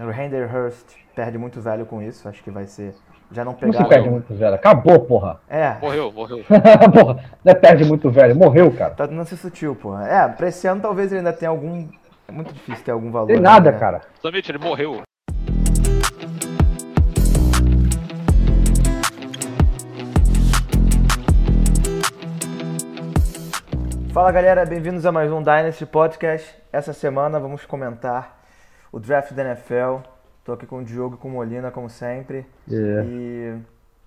O Render Hurst perde muito velho com isso, acho que vai ser. Já não pegaram. se perde muito velho? Acabou, porra. É, Morreu, morreu. porra, não é perde muito velho, morreu, cara. tá tentando ser sutil, porra. É, pra esse ano talvez ele ainda tenha algum. É muito difícil ter algum valor. Tem ainda, nada, né? cara. Justamente, ele morreu. Fala galera, bem-vindos a mais um Dynasty Podcast. Essa semana vamos comentar o draft da NFL. Tô aqui com o Diogo e com o Molina, como sempre. É. E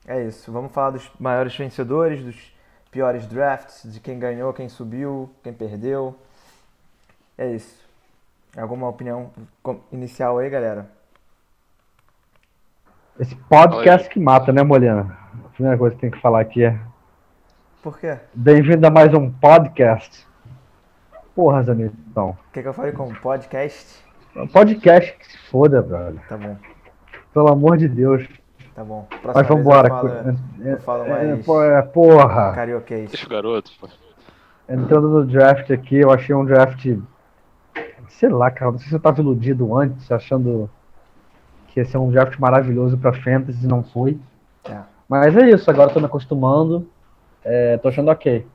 é isso. Vamos falar dos maiores vencedores, dos piores drafts, de quem ganhou, quem subiu, quem perdeu. É isso. Alguma opinião inicial aí, galera? Esse podcast que mata, né, Molina? A primeira coisa que tem que falar aqui é Por quê? bem-vindo a mais um podcast. Porra, Zanitão. O que, que eu falei com podcast? Podcast que se foda, brother. Tá bom, Pelo amor de Deus. tá bom. Mas Próxima vez vambora. Eu falo, É, eu falo é, mais pô, é, porra. carioquês. Deixa o garoto, pô. Entrando no draft aqui, eu achei um draft. Sei lá, cara. Não sei se eu tava iludido antes, achando que ia ser um draft maravilhoso pra Fantasy, não foi. É. Mas é isso, agora eu tô me acostumando. É, tô achando ok.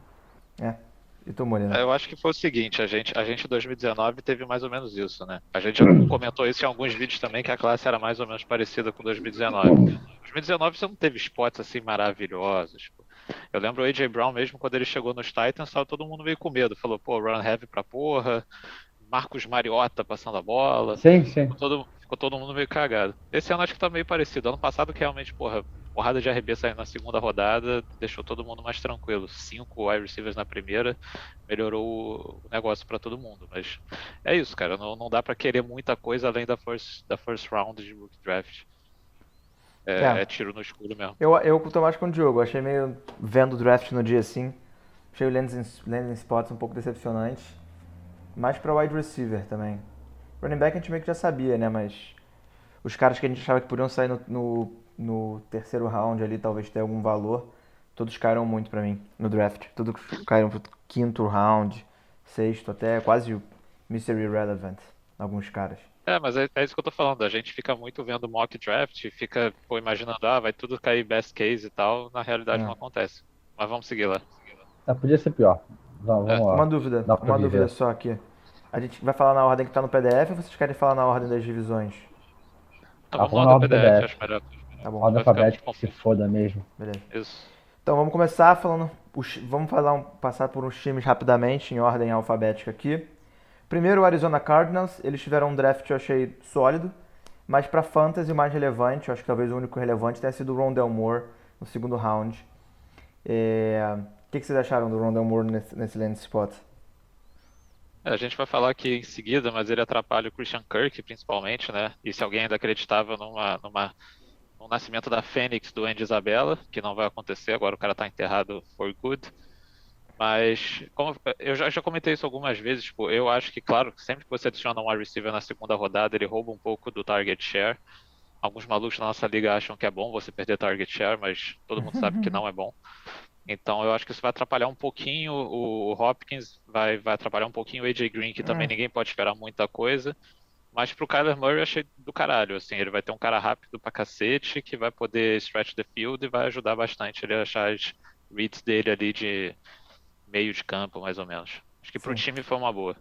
E tu, Molina? Eu acho que foi o seguinte, a gente, a gente em 2019 teve mais ou menos isso, né? A gente já comentou isso em alguns vídeos também, que a classe era mais ou menos parecida com 2019. 2019 você não teve spots assim maravilhosos. pô. Eu lembro o AJ Brown mesmo, quando ele chegou nos Titans, tava todo mundo meio com medo. Falou, pô, run heavy pra porra, Marcos Mariota passando a bola. Sim, sim. Ficou todo, ficou todo mundo meio cagado. Esse ano acho que tá meio parecido. Ano passado que realmente, porra, porrada de RB saindo na segunda rodada, deixou todo mundo mais tranquilo. Cinco wide receivers na primeira, melhorou o negócio pra todo mundo. Mas é isso, cara. Não, não dá pra querer muita coisa além da first, da first round de rookie draft. É, É. é tiro no escuro mesmo. Eu, eu tô mais com o Diogo. Achei meio. Vendo o draft no dia assim. Achei o landing, landing spots um pouco decepcionante. Mais pra wide receiver também. Running back a gente meio que já sabia, né? Mas. Os caras que a gente achava que podiam sair no, no, no terceiro round ali, talvez ter algum valor. Todos caíram muito pra mim no draft. Todos caíram pro quinto round, sexto, até quase o Mystery Irrelevant. Alguns caras. É, mas é, é isso que eu tô falando. A gente fica muito vendo mock draft, fica pô, imaginando, ah, vai tudo cair best case e tal. Na realidade É. não acontece. Mas vamos seguir lá. Ah, podia ser pior. Vamos, vamos lá. Uma dúvida, Dá uma dúvida viver. só aqui. A gente vai falar na ordem que tá no PDF ou vocês querem falar na ordem das divisões? Então, Ah, vamos vamos lá do PDF, PDF. acho melhor. Tá bom, ficar alfabética que se foda mesmo. beleza. Isso. Então vamos começar falando. os- vamos falar um- passar por uns times rapidamente, em ordem alfabética aqui. Primeiro, o Arizona Cardinals. Eles tiveram um draft que eu achei sólido, mas para fantasy o mais relevante, eu acho que talvez o único relevante tenha sido o Rondell Moore no segundo round. É, O que, que vocês acharam do Rondell Moore nesse, nesse land spot? É, a gente vai falar aqui em seguida, mas ele atrapalha o Christian Kirk, principalmente, né? E se alguém ainda acreditava numa, numa, no nascimento da Fênix do Andy Isabella, que não vai acontecer, agora o cara tá enterrado for good. Mas, como eu já, já comentei isso algumas vezes, tipo, eu acho que, claro, sempre que você adiciona um wide receiver na segunda rodada, ele rouba um pouco do target share. Alguns malucos na nossa liga acham que é bom você perder target share, mas todo mundo sabe que não é bom. Então eu acho que isso vai atrapalhar um pouquinho o o Hopkins, vai, vai atrapalhar um pouquinho o AJ Green, que também Hum. ninguém pode esperar muita coisa. Mas pro Kyler Murray eu achei do caralho, assim, ele vai ter um cara rápido pra cacete, que vai poder stretch the field e vai ajudar bastante ele a achar as reads dele ali de meio de campo, mais ou menos. Acho que pro Sim. time foi uma boa.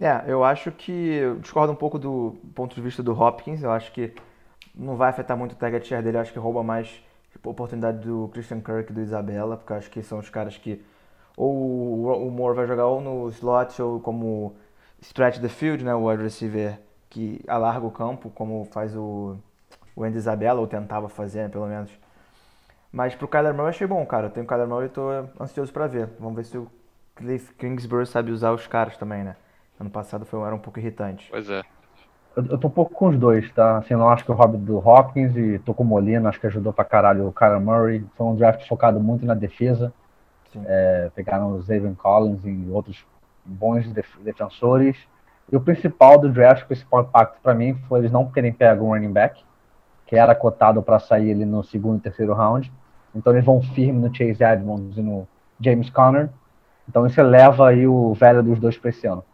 É, eu acho que. Eu discordo um pouco do ponto de vista do Hopkins. Eu acho que não vai afetar muito o target share dele. Eu acho que rouba mais tipo, a oportunidade do Christian Kirk e do Isabella, porque eu acho que são os caras que. Ou o o Moore vai jogar ou no slot ou como stretch the field, né? O wide receiver que alarga o campo, como faz o, o Andy Isabella, ou tentava fazer, né, pelo menos. Mas pro Kyler Murray eu achei bom, cara. Eu tenho o Kyler Murray e tô ansioso pra ver. Vamos ver se o Cliff Kingsbury sabe usar os caras também, né? Ano passado foi, era um pouco irritante. Pois é. Eu, eu tô um pouco com os dois, tá? Assim, eu não acho que o Hobbit do Hopkins e tô com o Molina, acho que ajudou pra caralho o Kyler Murray. Foi um draft focado muito na defesa. É, pegaram o Zayvon Collins e outros bons def- defensores. E o principal do draft, o principal impacto pra mim, foi eles não terem pego um running back, que era cotado pra sair ali no segundo e terceiro round. Então eles vão firme no Chase Edmonds e no James Conner. Então isso eleva aí o velho dos dois pra esse ano.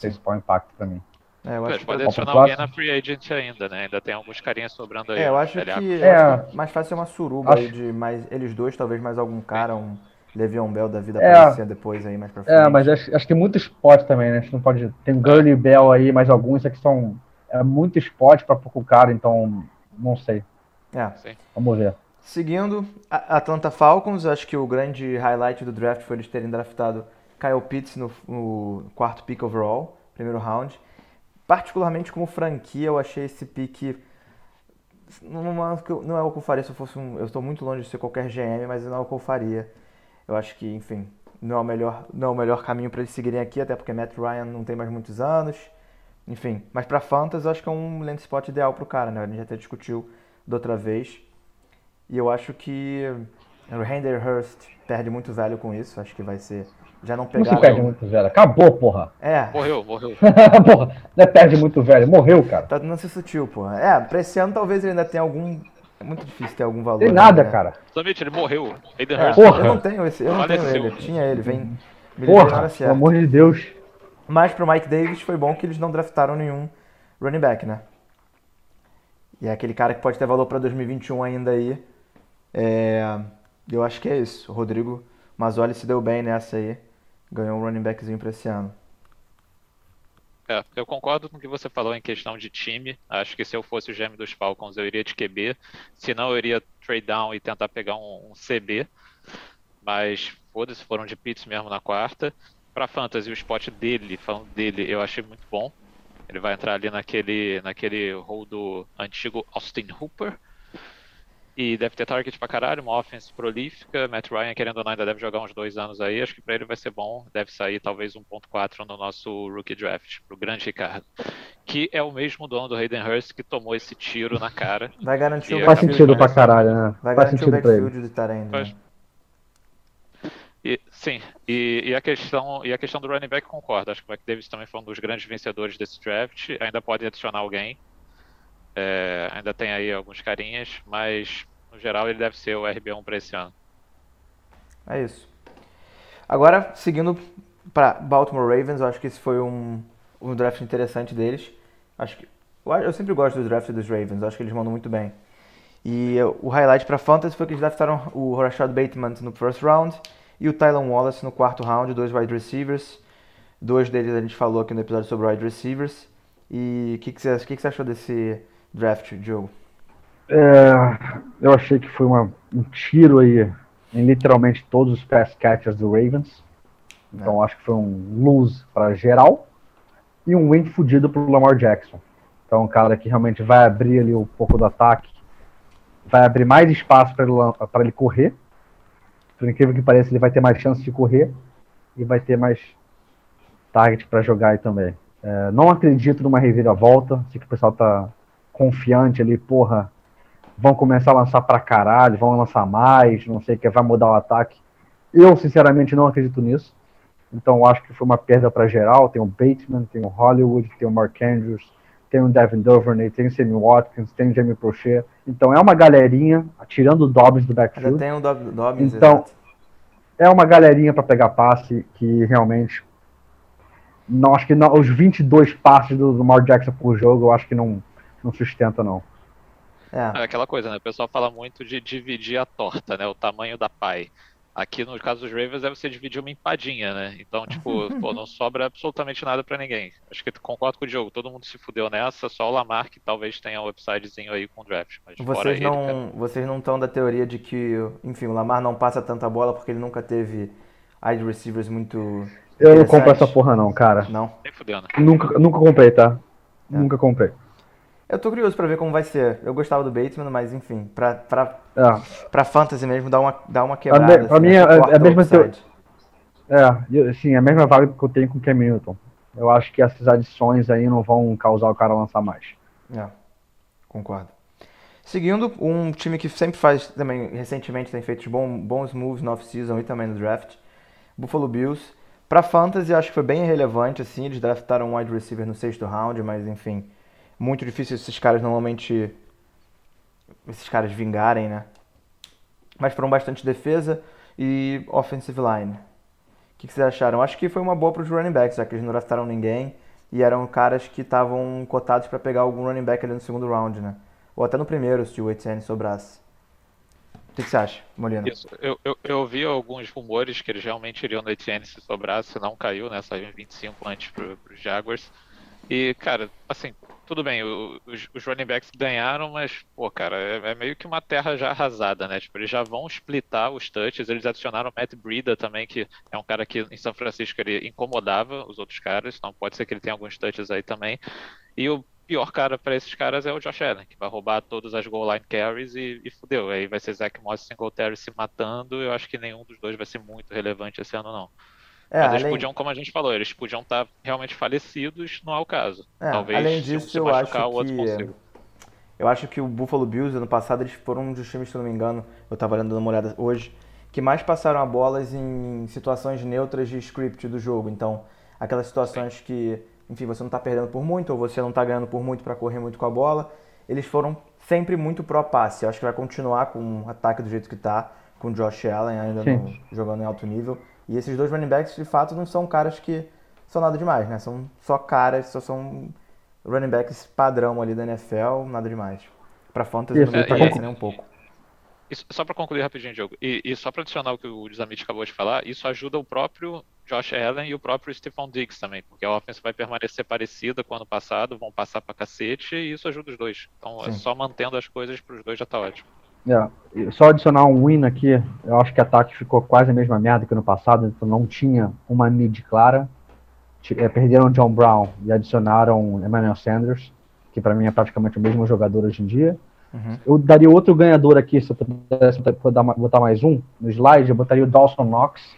Principal impacto pra mim. É, eu acho que podem Ó, adicionar alguém na free agent ainda, né? Ainda tem alguns carinhas sobrando aí. É, eu acho Ele que, É. que mais fácil é uma suruba Acho- aí de mais eles dois, talvez mais algum cara, um Le'Veon Bell da vida É. aparecer depois aí mais pra frente. É, mas acho, acho que tem muito spot também, né? A gente não pode. Tem Gurney Bell aí, mais alguns, aqui são. É muito spot pra pouco cara, então. Não sei. É. Sim. Vamos ver. Seguindo, Atlanta Falcons, acho que o grande highlight do draft foi eles terem draftado Kyle Pitts no, no quarto pick overall, primeiro round. Particularmente como franquia, eu achei esse pick não é o que eu- não é o que eu faria se eu fosse um. Eu estou muito longe de ser qualquer GM, mas não é o que eu faria. Eu acho que, enfim, não é o melhor, não é o melhor caminho para eles seguirem aqui, até porque Matt Ryan não tem mais muitos anos. Enfim, mas para Fantasy eu acho que é um land spot ideal pro cara, né? A gente até discutiu da outra vez. E eu acho que o Render Hurst perde muito velho com isso. Acho que vai ser. Já não Não pegaram. se perde muito velho. Acabou, porra. É, Morreu, morreu. porra. Não é perde muito velho. Morreu, cara. tá tentando ser sutil, pô. É, pra esse ano talvez ele ainda tenha algum. É muito difícil ter algum valor. Tem nada, né? cara. Samit, ele morreu. Aiden É, Porra. Eu não tenho esse, eu não tenho ele. Eu tinha ele, vem. Me Porra, pelo certa. amor de Deus. Mas pro Mike Davis foi bom que eles não draftaram nenhum running back, né? E é aquele cara que pode ter valor pra 2021 ainda aí. É, eu acho que é isso. O Rodrigo Mazzoli se deu bem nessa aí. Ganhou um running backzinho pra esse ano. É, eu concordo com o que você falou em questão de time. Acho que se eu fosse o GM dos Falcons, eu iria de QB. Se não, eu iria trade down e tentar pegar um, um CB. Mas foda-se, foram de Pitts mesmo na quarta. Pra Fantasy, o spot dele, falando dele, eu achei muito bom. Ele vai entrar ali naquele, naquele rol do antigo Austin Hooper. E deve ter target pra caralho, uma offense prolífica. Matt Ryan, querendo ou não, ainda deve jogar uns dois anos aí. Acho que pra ele vai ser bom. Deve sair talvez 1.4 no nosso rookie draft, pro grande Ricardo. Que é o mesmo dono do Hayden Hurst que tomou esse tiro na cara. Vai garantir o Faz sentido pra caralho, né? Vai Faz garantir o backfield do Faz. né? E, sim, e, e a questão, e a questão do running back concordo. Acho que o McDavis também foi um dos grandes vencedores desse draft. Ainda pode adicionar alguém. É, ainda tem aí alguns carinhas, mas no geral ele deve ser o RB1 para esse ano. É isso. Agora, seguindo para Baltimore Ravens, eu acho que esse foi um, um draft interessante deles. Acho que eu, eu sempre gosto do draft dos Ravens, acho que eles mandam muito bem. E o highlight para Fantasy foi que eles draftaram o Rashad Bateman no first round e o Tylan Wallace no quarto round, dois wide receivers. Dois deles a gente falou aqui no episódio sobre wide receivers. E o que, que, que você achou desse draft, Diogo? É, eu achei que foi uma- um tiro aí em literalmente todos os pass catchers do Ravens. Então acho que foi um lose para geral e um win fudido pro Lamar Jackson. Então um cara que realmente vai abrir ali um pouco do ataque, vai abrir mais espaço para ele, pra ele correr. Por incrível que pareça, ele vai ter mais chance de correr e vai ter mais target para jogar aí também. É, não acredito numa reviravolta, sei que o pessoal tá confiante ali, porra, vão começar a lançar pra caralho, vão lançar mais, não sei o que, vai mudar o ataque. Eu, sinceramente, não acredito nisso. Então, eu acho que foi uma perda para geral. Tem o Bateman, tem o Hollywood, tem o Mark Andrews, tem o Devin Duvernay, tem o Sammy Watkins, tem o Jamie Prochet. Então, é uma galerinha, tirando o Dobbs do backfield, tem o Dobbins, Então, é uma galerinha para pegar passe que realmente. Não, acho que não, os 22 passes do, do Lamar Jackson por jogo, eu acho que não, não sustenta, não. É. É aquela coisa, né? O pessoal fala muito de dividir a torta, né? O tamanho da pai. Aqui no caso dos Ravens é você dividir uma empadinha, né? Então, tipo, pô, não sobra absolutamente nada pra ninguém. Acho que concordo com o Diogo, todo mundo se fudeu nessa, só o Lamar que talvez tenha um upsidezinho aí com o draft. Mas fora Vocês ele, cara, não, vocês não estão da teoria de que, enfim, o Lamar não passa tanta bola porque ele nunca teve wide receivers muito. Eu não compro essa porra, não, cara. Não. nem fudendo. Nunca, nunca comprei, tá? É. Nunca comprei. Eu tô curioso pra ver como vai ser. Eu gostava do Bateman, mas enfim, pra, pra, É, pra fantasy mesmo, dá uma, dá uma A quebrada. me- pra assim, mim acho que é- é a mesma upside. é e, assim, a mesma vibe que eu tenho com o Cam Newton. Eu acho que essas adições aí não vão causar o cara a lançar mais. É, concordo. Seguindo, um time que sempre faz, também recentemente tem feito bom- bons moves no off-season e também no draft, Buffalo Bills. Pra fantasy, acho que foi bem relevante, assim, eles draftaram um wide receiver no sexto round, mas enfim, muito difícil esses caras normalmente, esses caras vingarem, né? Mas foram bastante defesa e offensive line. O que, que vocês acharam? Acho que foi uma boa para os running backs, já que eles não draftaram ninguém e eram caras que estavam cotados para pegar algum running back ali no segundo round, né? Ou até no primeiro, se o Etienne sobrasse. O que, que você acha, Molina? Isso, eu, eu, eu ouvi alguns rumores que eles realmente iriam no Etienne se sobrasse, não caiu, né? Saiu em 25 antes para os Jaguars. E, cara, assim, tudo bem, os, os, running backs ganharam, mas, pô, cara, é, é, meio que uma terra já arrasada, né? Tipo, eles já vão splitar os touches, eles adicionaram o Matt Breida também, que é um cara que em São Francisco ele incomodava os outros caras, então pode ser que ele tenha alguns touches aí também. E o pior cara para esses caras é o Josh Allen, que vai roubar todas as goal line carries e, e fudeu. Aí vai ser Zach Moss e Singletary se matando, eu acho que nenhum dos dois vai ser muito relevante esse ano, não. É, Mas eles além... podiam, como a gente falou, eles podiam estar realmente falecidos, não é o caso. É, Talvez além disso, se eu acho que... Eu acho que o Buffalo Bills, ano passado, eles foram um dos times, se não me engano, eu estava dando uma olhada hoje, que mais passaram a bolas em situações neutras de script do jogo. Então, aquelas situações Sim. que, enfim, você não está perdendo por muito, ou você não está ganhando por muito para correr muito com a bola, eles foram sempre muito pró-passe. Eu acho que vai continuar com o ataque do jeito que está, com o Josh Allen ainda no, jogando em alto nível. E esses dois running backs, de fato, não são caras que são nada demais, né? São só caras, só são running backs padrão ali da NFL, nada demais. Pra fantasy Isso, não me parece nem um pouco. Isso, só para concluir rapidinho, Diogo, e, e só para adicionar o que o Dizamit acabou de falar, isso ajuda o próprio Josh Allen e o próprio Stephon Diggs também, porque a offense vai permanecer parecida com o ano passado, vão passar para cacete e isso ajuda os dois. Então é Sim. é só mantendo as coisas para os dois já tá ótimo. É, só adicionar um win aqui, eu acho que o ataque ficou quase a mesma merda que no passado, então não tinha uma mid clara. É, perderam John Brown e adicionaram Emmanuel Sanders, que para mim é praticamente o mesmo jogador hoje em dia. Uhum. Eu daria outro ganhador aqui, se eu pudesse botar mais um no slide, eu botaria o Dawson Knox.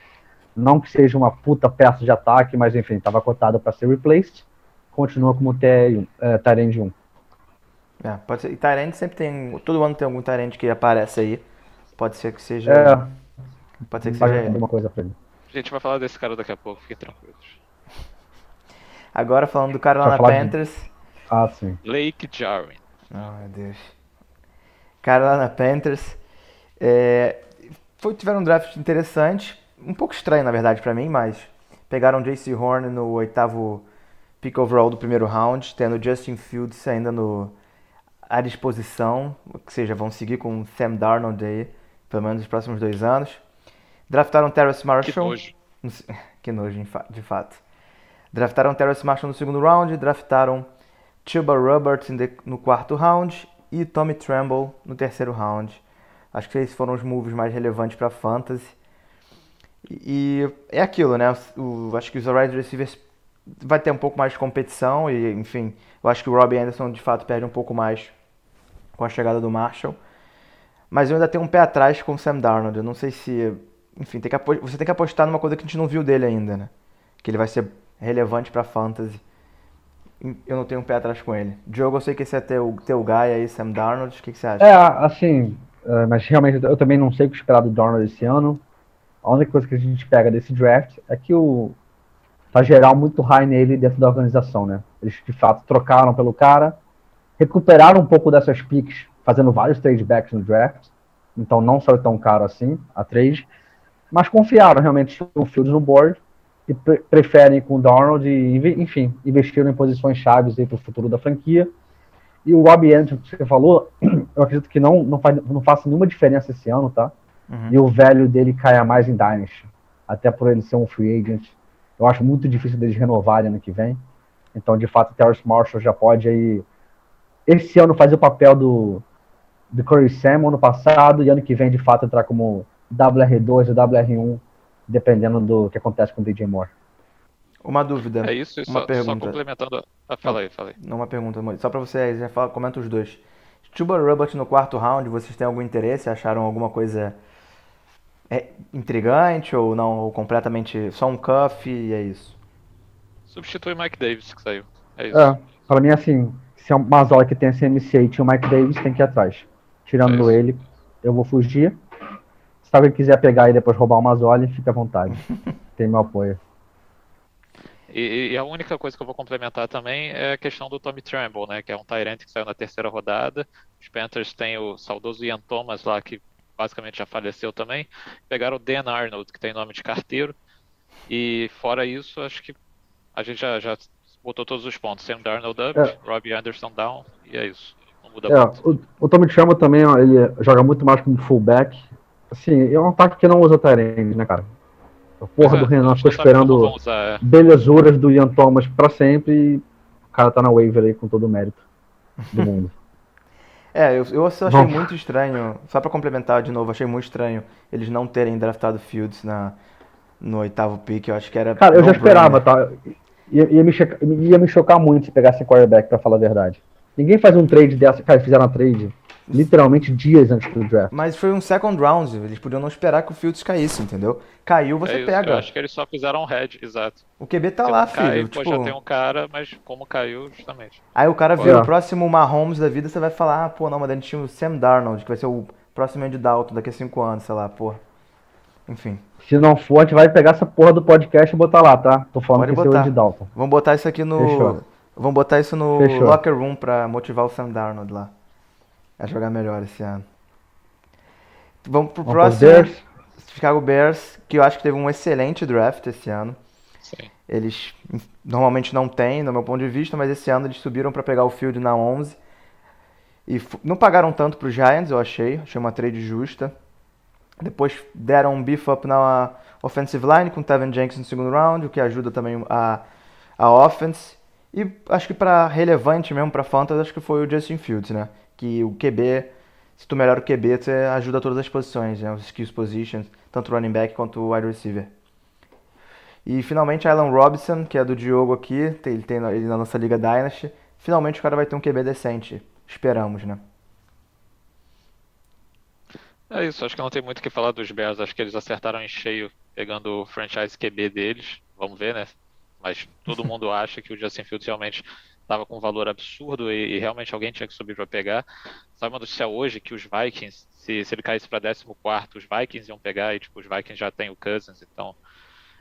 Não que seja uma puta peça de ataque, mas enfim, estava cotado para ser replaced. Continua como T, é, Tyrande 1. É, pode ser. E Tyrande sempre tem. Todo ano tem algum Tyrande que aparece aí. Pode ser que seja. É. Pode ser que seja alguma coisa pra ele. A gente vai falar desse cara daqui a pouco, fiquem tranquilos. Agora falando do cara lá na Panthers. De... Ah, sim. Lake Jarwin. Oh, meu Deus. Cara lá na Panthers. É... Foi, tiveram um draft interessante. Um pouco estranho, na verdade, para mim, mas pegaram J.C. Horn no oitavo pick overall do primeiro round, tendo Justin Fields ainda no à disposição, ou seja, vão seguir com Sam Darnold aí, pelo menos nos próximos dois anos. Draftaram Terrace Marshall. Que nojo. que nojo, de fato. Draftaram Terrace Marshall no segundo round, draftaram Chuba Roberts no quarto round e Tommy Tremble no terceiro round. Acho que esses foram os moves mais relevantes para fantasy. E, é aquilo, né? O, acho que os wide receivers vai ter um pouco mais de competição e, enfim, eu acho que o Robbie Anderson de fato perde um pouco mais com a chegada do Marshall. Mas eu ainda tenho um pé atrás com o Sam Darnold. Eu não sei se. Enfim, tem que você tem que apostar numa coisa que a gente não viu dele ainda, né? Que ele vai ser relevante pra fantasy. Eu não tenho um pé atrás com ele. Diogo, eu sei que esse é teu, teu guy aí, Sam Darnold. O que, que você acha? É, assim. É, mas realmente eu também não sei o que esperar do Darnold esse ano. A única coisa que a gente pega desse draft é que o. Tá geral muito high nele dentro da organização, né? Eles de fato trocaram pelo cara recuperaram um pouco dessas picks, fazendo vários trade backs no draft, então não saiu tão caro assim a trade, mas confiaram realmente no Fields no board e pre preferem com o Donald e, enfim, investiram em posições chaves para o futuro da franquia. E o Robbie Anderson, que você falou, eu acredito que não, não, faz, não faça nenhuma diferença esse ano, tá? Uhum. E o velho dele caia mais em Dynasty, até por ele ser um free agent. Eu acho muito difícil deles renovarem ano que vem. Então, de fato, o Terrence Marshall já pode aí esse ano fazer o papel do, do Curry Sam ano passado e ano que vem de fato entrar como WR2 ou WR1, dependendo do que acontece com o DJ Moore. Uma dúvida. É isso, uma só, pergunta. só complementando. Ah, fala aí, fala aí. Não, uma pergunta, só pra você, já fala, comenta os dois. Tuba Robert no quarto round, vocês têm algum interesse? Acharam alguma coisa é, intrigante ou não? Ou completamente só um cuff e é isso? Substitui Mike Davis que saiu. É isso. É, pra mim, assim, se é uma Zola que tem a CMC e tinha o Mike Davis, tem que ir atrás. Tirando é ele, eu vou fugir. Se alguém quiser pegar e depois roubar uma Zola, fica à vontade. tem meu apoio. E, e, a única coisa que eu vou complementar também é a questão do Tommy Tremble, né? Que é um Tyrant que saiu na terceira rodada. Os Panthers têm o saudoso Ian Thomas lá, que basicamente já faleceu também. Pegaram o Dan Arnold, que tem nome de carteiro. E fora isso, acho que a gente já, já botou todos os pontos. Sam Darnold up, É. Robbie Anderson down, e é isso. Não muda É, muito. o, o Tommy Chama também, ó, ele joga muito mais como fullback. Assim, é um ataque que não usa Tyrande, né, cara? A porra É, do Renan ficou esperando usar, é. belezuras do Ian Thomas pra sempre e o cara tá na waiver aí com todo o mérito do mundo. É, eu, eu achei Vamos. muito estranho, só pra complementar de novo, achei muito estranho eles não terem draftado Fields na, no oitavo pick. Eu acho que era. Cara, eu já esperava, tá? Ia, ia me checar- ia me chocar muito se pegasse quarterback, pra falar a verdade. Ninguém faz um trade dessa. Cara, fizeram a trade literalmente dias antes do draft. Mas foi um second round, eles podiam não esperar que o Fields caísse, entendeu? Caiu, você É isso, pega. Eu acho que eles só fizeram um head, exato. O QB tá Se lá, cai, filho. pô, tipo, já tem um cara, mas como caiu, justamente. Aí o cara vê É. o próximo Mahomes da vida, você vai falar, ah, pô, não, mas a gente tinha o Sam Darnold, que vai ser o próximo Andy Dalton daqui a cinco anos, sei lá, porra. Enfim, Se não for, a gente vai pegar essa porra do podcast e botar lá, tá? Tô falando Pode que esse é o botar. Andy Dalton. vamos botar isso aqui no. Fechou. Vamos botar isso no Fechou. locker room pra motivar o Sam Darnold lá. A jogar melhor esse ano. Vamos pro Vamos próximo. Bears. Chicago Bears, que eu acho que teve um excelente draft esse ano. Sim. Eles normalmente não têm, no meu ponto de vista, mas esse ano eles subiram para pegar o field na 11. E não pagaram tanto pro Giants, eu achei. Achei uma trade justa. Depois deram um beef up na offensive line com Tevin Jenkins no segundo round, o que ajuda também a, a offense. E acho que para relevante mesmo para fantasy, acho que foi o Justin Fields, né? Que o QB, se tu melhora o QB, você ajuda todas as posições, né? Os skills positions, tanto running back quanto wide receiver. E finalmente Alan Robinson, que é do Diogo aqui, ele tem ele na nossa Liga Dynasty. Finalmente o cara vai ter um QB decente. Esperamos, né? É isso, acho que não tem muito o que falar dos Bears. Acho que eles acertaram em cheio pegando o franchise QB deles. Vamos ver, né? Mas todo mundo acha que o Justin Fields realmente estava com um valor absurdo e, e realmente alguém tinha que subir para pegar. Sabe uma notícia hoje que os Vikings, se, se ele caísse para 14, os Vikings iam pegar e tipo, os Vikings já têm o Cousins, então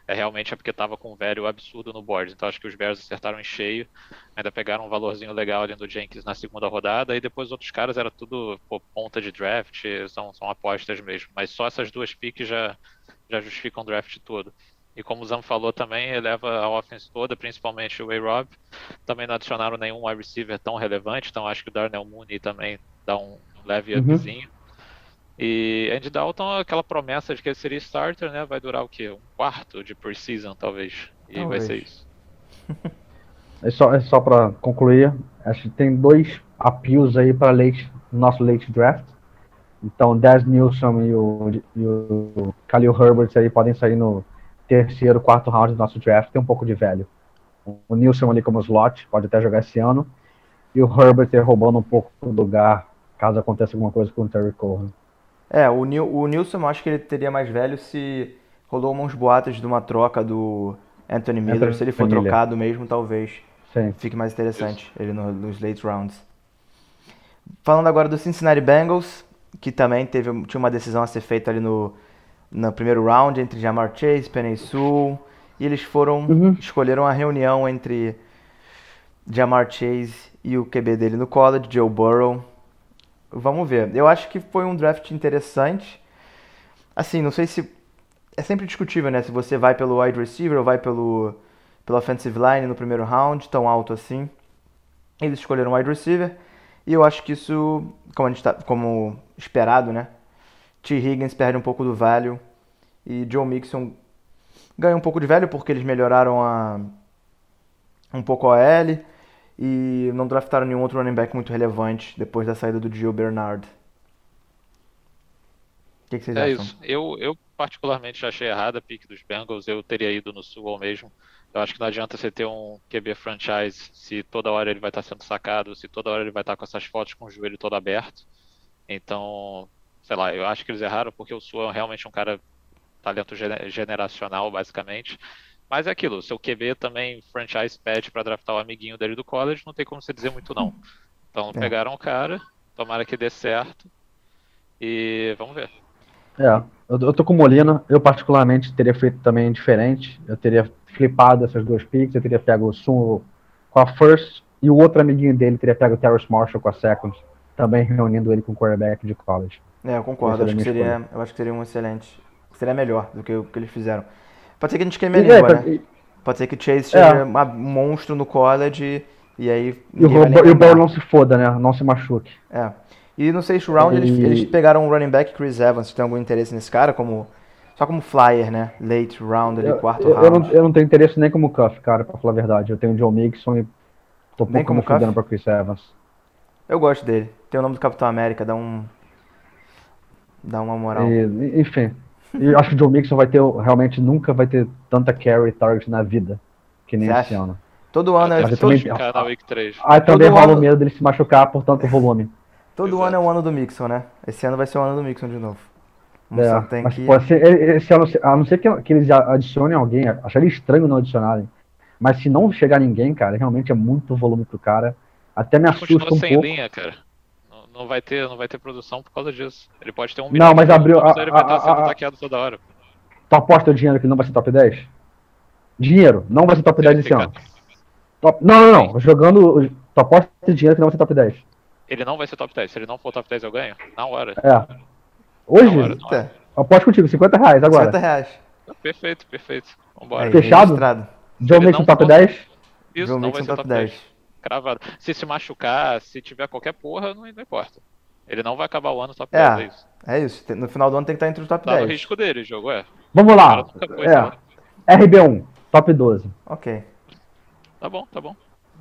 é realmente é porque estava com um velho absurdo no board. Então acho que os Bears acertaram em cheio, ainda pegaram um valorzinho legal ali do Jenkins na segunda rodada, e depois os outros caras era tudo pô, ponta de draft, são, são apostas mesmo. Mas só essas duas picks já, já justificam o draft todo. E como o Zam falou também, eleva a offense toda, principalmente o A-Rob. Também não adicionaram nenhum wide receiver tão relevante, então acho que o Darnell Mooney também dá um leve Uhum. upzinho. E Andy Dalton, aquela promessa de que ele seria starter, né? Vai durar o quê? Um quarto de preseason, talvez. E vai Talvez. ser isso. É só, é só pra concluir, acho que tem dois appeals aí para late, nosso late draft. Então, Dez Nilsson e o, e o Khalil Herbert aí podem sair no terceiro, quarto round do nosso draft. Tem um pouco de velho. O Nilsson ali como slot, pode até jogar esse ano. E o Herbert aí roubando um pouco do lugar, caso aconteça alguma coisa com o Terry Cohen. É, o, Nil, o Nilson eu acho que ele teria mais velho se rolou uns boatos de uma troca do Anthony Miller. Anthony se ele for Miller. trocado mesmo, talvez Sim. fique mais interessante ele no- nos late rounds. Falando agora do Cincinnati Bengals, que também teve, tinha uma decisão a ser feita ali no, no primeiro round entre Jamar Chase, Penny Sewell, e eles foram, Uhum. escolheram a reunião entre Jamar Chase e o QB dele no college, Joe Burrow. Vamos ver. Eu acho que foi um draft interessante. Assim, não sei se. É sempre discutível, né? Se você vai pelo wide receiver ou vai pelo, pelo offensive line no primeiro round, tão alto assim. Eles escolheram wide receiver. E eu acho que isso, como, a gente tá, como esperado, né? T. Higgins perde um pouco do value. E Joe Mixon ganha um pouco de value porque eles melhoraram a, um pouco a OL. E não draftaram nenhum outro running back muito relevante depois da saída do Gio Bernard. O que, que vocês É acham? isso. Eu, eu particularmente achei errada a pick dos Bengals. Eu teria ido no Sewell mesmo. Eu acho que não adianta você ter um QB franchise se toda hora ele vai estar sendo sacado, se toda hora ele vai estar com essas fotos com o joelho todo aberto. Então, sei lá, eu acho que eles erraram porque o Sewell é realmente um cara talento gene- generacional, basicamente. Mas é aquilo, seu QB também franchise pede para draftar o amiguinho dele do college, não tem como você dizer muito não. Então É. pegaram o cara, tomara que dê certo. E vamos ver. É, eu, eu tô com o Molina, eu particularmente teria feito também diferente. Eu teria flipado essas duas picks, eu teria pego o Sun com a first e o outro amiguinho dele teria pego o Terrace Marshall com a second, também reunindo ele com o quarterback de college. É, eu concordo. Essa Acho que seria, eu acho que seria um excelente. Seria melhor do que o que eles fizeram. Pode ser que a gente queime a é, língua, pra- né? e- Pode ser que Chase É. seja uma- um monstro no college e aí. E o, o. Burrow não se foda, né? Não se machuque. É. E no sexto round eles, E- eles pegaram o running back Chris Evans. Tem algum interesse nesse cara? como Só como flyer, né? Late round ali, Eu, quarto eu- eu round. não, eu não tenho interesse nem como Cuff, cara, pra falar a verdade. Eu tenho o Joe Mixon e tô pouco me fudendo pra Chris Evans. Eu gosto dele. Tem o nome do Capitão América, dá um. Dá uma moral. E, enfim. E eu acho que o Joe Mixon vai ter, realmente nunca vai ter tanta carry target na vida que nem Você esse acha? ano. Todo ano, é, todo, também- Ficar na Week 3. Aí também Todo rola ano- o medo dele se machucar por tanto volume. todo Exato. ano é o ano do Mixon, né? Esse ano vai ser o ano do Mixon de novo. É, só tem mas, que. pô, se, esse ano, a não ser que, que eles adicionem alguém, acharia estranho não adicionarem. Mas se não chegar ninguém, cara, realmente é muito volume pro cara. Até me assusta Continua um sem pouco. linha, cara. Não, não vai ter, não vai ter produção por causa disso. Ele pode ter um Não, milhão mas de abriu- a- ele vai estar sendo taqueado toda hora. Tu aposta o dinheiro que não vai ser top 10? Dinheiro, não vai ser top 10 esse ano. Top- Não, não, não. Jogando. Tu aposta o dinheiro que não vai ser top 10. Ele não vai ser top 10. Se ele não for top 10, eu ganho? Na hora. É. Hoje, Na hora. Eita, eu aposto contigo, 50 reais 50 agora. reais. Perfeito, perfeito. Vambora. Aí, Fechado? Mixon não top for- 10? Isso, Joe não vai ser top top 10. 10. Cravado. Se se machucar, se tiver qualquer porra, não, não importa. Ele não vai acabar o ano top É. 10, é isso. É isso. No final do ano tem que estar entre os top Tá no 10. risco dele, jogo, é. Vamos lá. É. RB1, top 12. Ok. Tá bom, tá bom.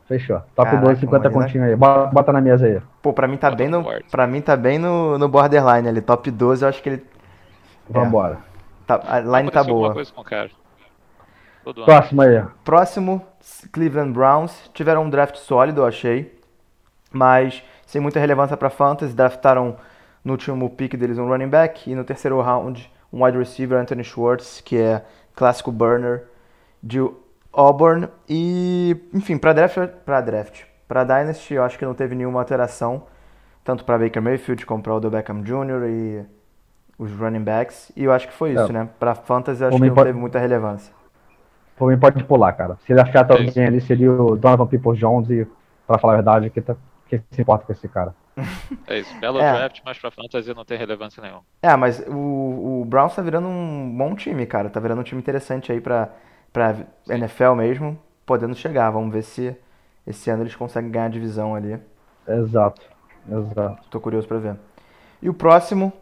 Fechou. Top Caraca, 12, 50 mas, né? continho aí. Bota, bota na mesa aí. Pô, pra mim tá Bota bem no no. board. Pra mim tá bem no, no borderline ali. Top 12, eu acho que ele. Vambora. Tá, a line tá alguma boa. coisa com o cara. Todo ano. Próximo aí. Próximo, Cleveland Browns. Tiveram um draft sólido, eu achei. Mas sem muita relevância pra fantasy. Draftaram no último pick deles um running back. E no terceiro round, um wide receiver, Anthony Schwartz, que é clássico burner de Auburn. E, enfim, pra draft, pra draft. Pra Dynasty, eu acho que não teve nenhuma alteração. Tanto pra Baker Mayfield como pra Odell Beckham Jr. e os running backs. E eu acho que foi isso, É. né? Pra fantasy, eu acho Por que não pode- teve muita relevância. Por mim pode pular, cara. Se ele achar É isso. alguém ali, seria o Donovan People Jones e, pra falar a verdade, que, tá, que se importa com esse cara. É isso. Belo É. draft, mas pra fantasy não tem relevância nenhuma. É, mas o, o Browns tá virando um bom time, cara. Tá virando um time interessante aí pra, pra NFL mesmo, podendo chegar. Vamos ver se esse ano eles conseguem ganhar a divisão ali. Exato. Exato. Tô curioso pra ver. E o próximo,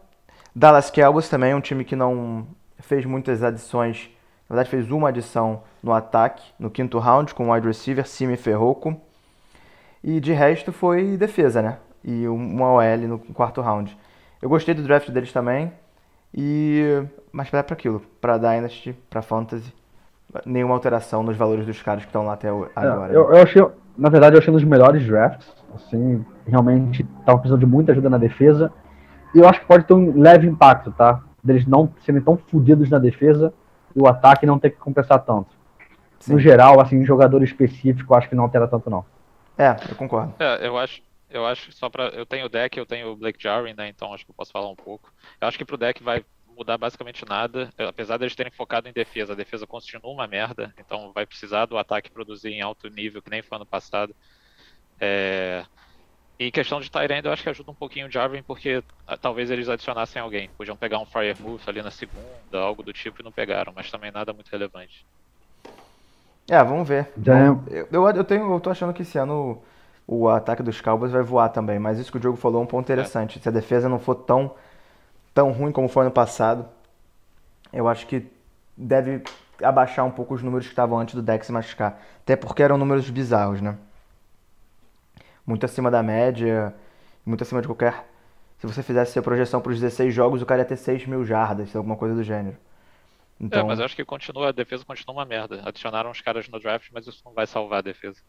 Dallas Cowboys também, um time que não fez muitas adições. Na verdade, fez uma adição no ataque, no quinto round, com o wide receiver, Simi Ferroco. E de resto foi defesa, né? E uma OL no quarto round. Eu gostei do draft deles também. E. Mas é pra aquilo. Pra Dynasty, pra Fantasy. Nenhuma alteração nos valores dos caras que estão lá até É, agora. né? eu, eu achei, na verdade, eu achei um dos melhores drafts. Assim, realmente tava precisando de muita ajuda na defesa. E eu acho que pode ter um leve impacto, tá? Deles não serem tão fodidos na defesa e o ataque não ter que compensar tanto. Sim. No geral, assim, jogador específico, acho que não altera tanto, não. É, eu concordo. É, eu acho, eu acho que só pra. Eu tenho o deck, eu tenho o Blake Jarwin, né? Então acho que eu posso falar um pouco. Eu acho que pro deck vai mudar basicamente nada. Eu- Apesar deles terem focado em defesa, a defesa continua uma merda. Então vai precisar do ataque produzir em alto nível, que nem foi ano passado. É, E questão de Tyrande, eu acho que ajuda um pouquinho o Jarvin, porque ah, talvez eles adicionassem alguém. Podiam pegar um Fire Move ali na segunda, algo do tipo, e não pegaram, mas também nada muito relevante. É, vamos ver. É- Eu, eu, eu tenho, eu tô achando que esse ano o, ataque dos Cowboys vai voar também, mas isso que o Diogo falou é um ponto interessante. Se a defesa não for tão, tão ruim como foi ano passado, eu acho que deve abaixar um pouco os números que estavam antes do Dex se machucar. Até porque eram números bizarros, né? Muito acima da média, muito acima de qualquer. Se você fizesse a projeção para os 16 jogos, o cara ia ter 6 mil jardas, alguma coisa do gênero. É, Então, mas eu acho que continua, a defesa continua uma merda. Adicionaram os caras no draft, mas isso não vai salvar a defesa.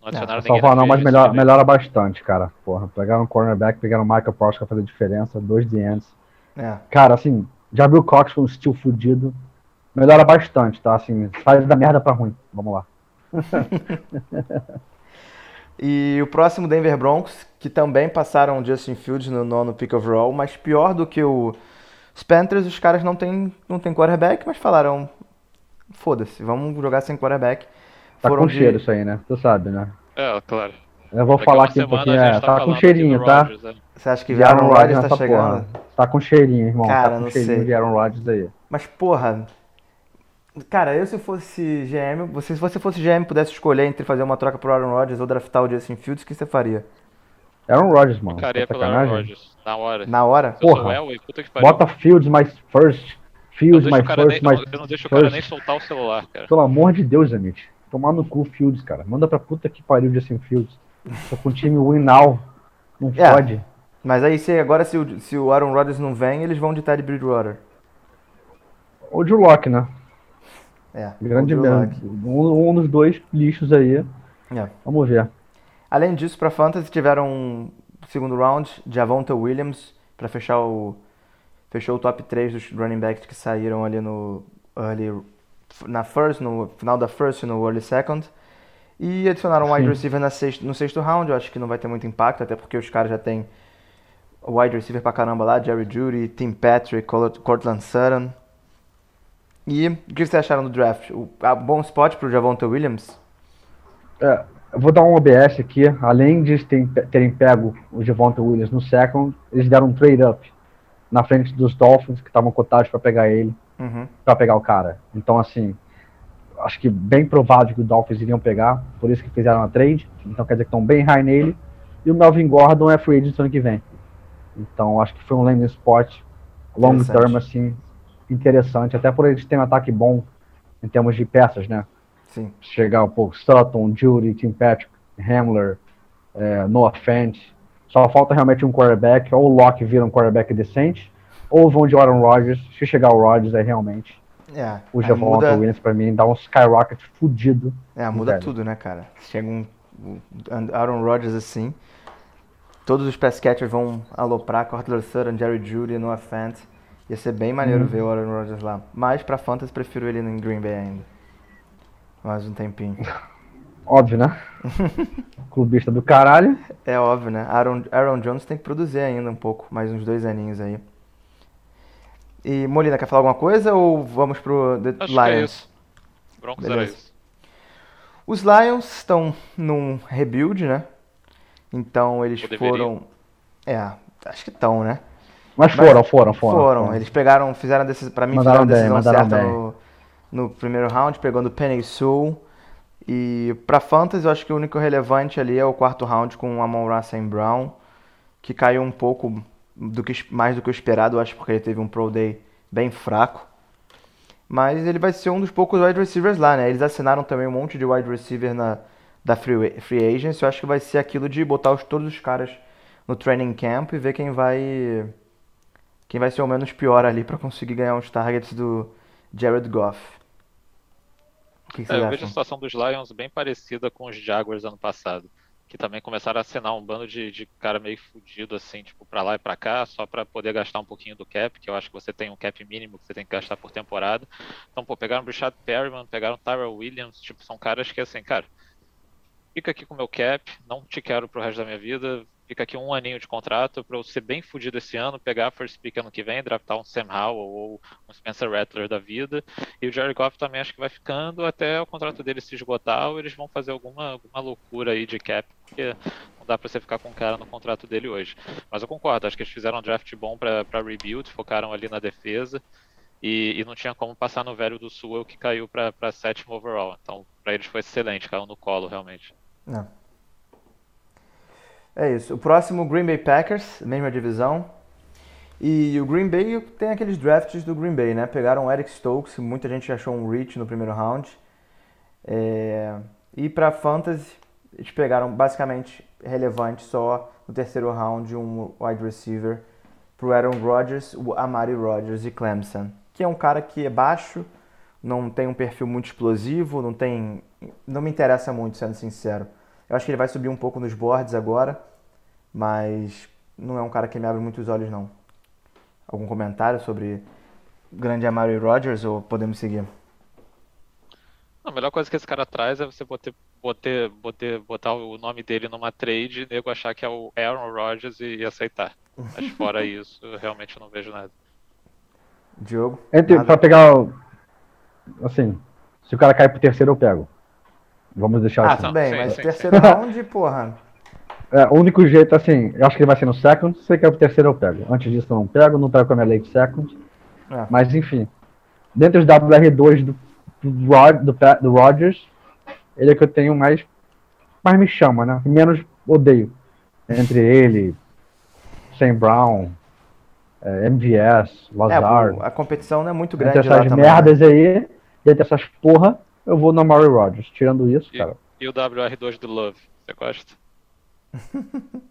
Não adicionaram ninguém Salvar não, mas melhor, melhora bastante, cara. Porra, pegaram um cornerback, pegaram o Michael Prost pra fazer diferença, dois de ends. é. Cara, assim, já viu o Cox com um estilo fudido. Melhora bastante, tá? Assim, sai da merda pra ruim. Vamos lá. E o próximo Denver Broncos, que também passaram o Justin Fields no nono pick overall, mas pior do que o- os Panthers, os caras não tem, não tem quarterback, mas falaram, foda-se, vamos jogar sem quarterback. Tá Foram com de- cheiro isso aí, né? Tu sabe, né? É, claro. Eu vou Daqui falar aqui um pouquinho. É, tá, falando com cheirinho, tá? Rodgers, é. Você acha que Aaron Rodgers tá nessa chegando? porra. Tá com cheirinho, irmão. Cara, tá com não cheirinho sei. Aaron Rodgers aí. Mas porra, Cara, eu se fosse GM, você, se você fosse GM e pudesse escolher entre fazer uma troca pro Aaron Rodgers ou draftar o Justin Fields, o que você faria? Aaron Rodgers, mano. Ficaria Tá pelo Aaron? Rodgers, na hora. Na hora? Se Porra. Elway, puta que pariu. Bota Fields mais first. Fields mais o first, nem, mais eu, não- deixo o cara nem soltar o celular, cara. Pelo amor de Deus, Amit. Tomar no cu Fields, cara. Manda pra puta que pariu Justin Fields. Tô com o time win now. Não É. pode. Mas aí se, agora se o, se o Aaron Rodgers não vem, eles vão de Teddy Bridgewater. Ou de Lock, né? É. Grande merda. Um, um dos dois lixos aí. É. Vamos ver. Além disso, pra Fantasy tiveram um segundo round, Javonta Williams, pra fechar o fechou o top 3 dos running backs que saíram ali no early na first, no final da first e no early second. E adicionaram um wide receiver na sexto, no sexto round, eu acho que não vai ter muito impacto, até porque os caras já têm wide receiver pra caramba lá, Jerry Judy, Tim Patrick, Cort- Cortland Sutton. E o que vocês acharam do draft? O, a bom spot pro Javonta Williams? É, eu vou dar um OBS aqui. Além de terem, terem pego o Javonta Williams no second, eles deram um trade up na frente dos Dolphins, que estavam cotados pra pegar ele, Uhum. pra pegar o cara. Então, assim, acho que bem provável que os Dolphins iriam pegar, por isso que fizeram a trade. Então quer dizer que estão bem high nele. E o Melvin Gordon é free agent no ano que vem. Então acho que foi um landing spot long term, assim, interessante. Até por eles terem um ataque bom em termos de peças, né? Sim. chegar um pouco Sutton, Judy, Tim Patrick, Hamler, é, Noah Fant. Só falta realmente um quarterback, ou o Locke vira um quarterback decente, ou vão de Aaron Rodgers. Se chegar o Rodgers, aí realmente É, o Javonta muda, Williams pra mim dá um skyrocket fudido. é, muda velho. tudo, né, cara? Chega um, um Aaron Rodgers assim, todos os pass catchers vão aloprar, Cortland Sutton, Jerry Judy, Noah Fant. Ia ser bem maneiro Uhum. ver o Aaron Rodgers lá. Mas pra Fantasy prefiro ele em Green Bay ainda. Mais um tempinho. Óbvio, né? Clubista do caralho. É óbvio, né? Aaron, Aaron Jones tem que produzir ainda um pouco, mais uns dois aninhos aí. E Molina, quer falar alguma coisa ou vamos pro The Acho que é Lions? isso. Broncos era isso. Os Lions estão num rebuild, né? Então eles foram. É, acho que estão, né? Mas foram, foram, foram. Foram. Eles pegaram, fizeram a decisão. Pra mim, Mandaram fizeram a bem, decisão mandaram certa bem. no, no primeiro round, pegando Penny Sewell. E pra Fantasy, eu acho que o único relevante ali é o quarto round com o Amon Russell Brown, que caiu um pouco do que, mais do que o esperado, eu acho, porque ele teve um Pro Day bem fraco. Mas ele vai ser um dos poucos wide receivers lá, né? Eles assinaram também um monte de wide receiver na, da free, free Agents. Eu acho que vai ser aquilo de botar os, todos os caras no training camp e ver quem vai quem vai ser o menos pior ali pra conseguir ganhar uns targets do Jared Goff. Que, que É, eu vejo a acham? situação dos Lions bem parecida com os Jaguars ano passado. Que também começaram a assinar um bando de, de cara meio fudido, assim, tipo, pra lá e pra cá, só pra poder gastar um pouquinho do cap, que eu acho que você tem um cap mínimo que você tem que gastar por temporada. Então, pô, pegaram o Brishad Perryman, pegaram o Tyrell Williams, tipo, são caras que, assim, cara, fica aqui com o meu cap, não te quero pro resto da minha vida, fica aqui um aninho de contrato pra eu ser bem fudido esse ano, pegar a first pick ano que vem, draftar um Sam Howell ou um Spencer Rattler da vida. E o Jared Goff também acho que vai ficando até o contrato dele se esgotar ou eles vão fazer alguma, alguma loucura aí de cap, porque não dá pra você ficar com o cara no contrato dele hoje. Mas eu concordo, acho que eles fizeram um draft bom pra rebuild, focaram ali na defesa. E, e não tinha como passar no velho do Sul, que caiu pra sétimo overall. Então, pra eles foi excelente, caiu no colo, realmente. Não. É isso. O próximo, Green Bay Packers, mesma divisão. E o Green Bay tem aqueles drafts do Green Bay, né? Pegaram o Eric Stokes, muita gente achou um reach no primeiro round. É, E pra Fantasy, eles pegaram basicamente relevante só no terceiro round um wide receiver pro Aaron Rodgers, o Amari Rodgers de Clemson, que é um cara que é baixo, não tem um perfil muito explosivo, não tem, não me interessa muito, sendo sincero. Eu acho que ele vai subir um pouco nos boards agora, mas não é um cara que me abre muitos olhos não. Algum comentário sobre o grande Amari Rodgers ou podemos seguir? A melhor coisa que esse cara traz é você botar, botar, botar, botar o nome dele numa trade e nego achar que é o Aaron Rodgers e, e aceitar. Mas fora isso, eu realmente não vejo nada. Diogo? Entre, Nada? pra pegar. o- Assim, se o cara cair pro terceiro, eu pego. Vamos deixar Ah, assim. tudo bem, sim, mas sim, terceiro round, porra. É, o único jeito, assim, eu acho que ele vai ser no second. Se ele cair pro terceiro, eu pego. Antes disso, eu não pego. Não pego com a minha late second. É. Mas, enfim. Dentre os WR2 do Rod, do, do Rodgers, ele é que eu tenho mais, mais me chama, né? Menos odeio. Entre ele, Sam Brown, é, MVS, Lazard. É, a competição não é muito grande entre essas lá merdas também, né? aí, entre essas porra, eu vou no Murray Rodgers. Tirando isso, e, cara. E o WR2 do Love, você gosta?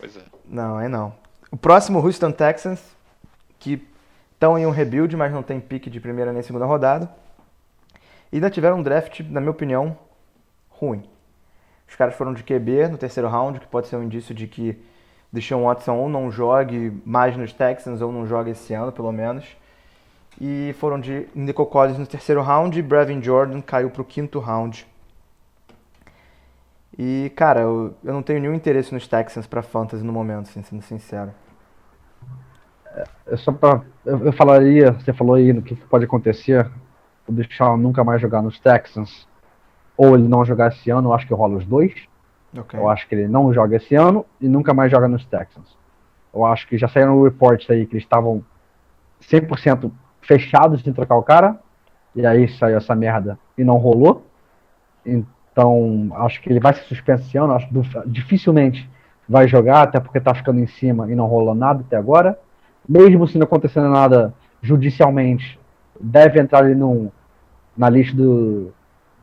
pois é. Não, é não. O próximo, Houston Texans, que estão em um rebuild, mas não tem pique de primeira nem segunda rodada. E ainda tiveram um draft, na minha opinião, ruim. Os caras foram de QB no terceiro round, que pode ser um indício de que Deshaun Watson ou não jogue mais nos Texans ou não jogue esse ano, pelo menos. E foram de Nico Collins no terceiro round e Brevin Jordan caiu para o quinto round. E, cara, eu, eu não tenho nenhum interesse nos Texans para fantasy no momento, assim, sendo sincero. É só pra, eu, eu falaria, você falou aí no que pode acontecer, o Deshaun nunca mais jogar nos Texans, ou ele não jogar esse ano, eu acho que rola os dois. Okay. Eu acho que ele não joga esse ano e nunca mais joga nos Texans. Eu acho que já saíram reports aí que eles estavam 100% fechados de trocar o cara, e aí saiu essa merda e não rolou. Então, acho que ele vai ser suspenso esse ano, acho dificilmente vai jogar, até porque tá ficando em cima e não rolou nada até agora. Mesmo se não acontecendo nada judicialmente, deve entrar ali no, na lista do,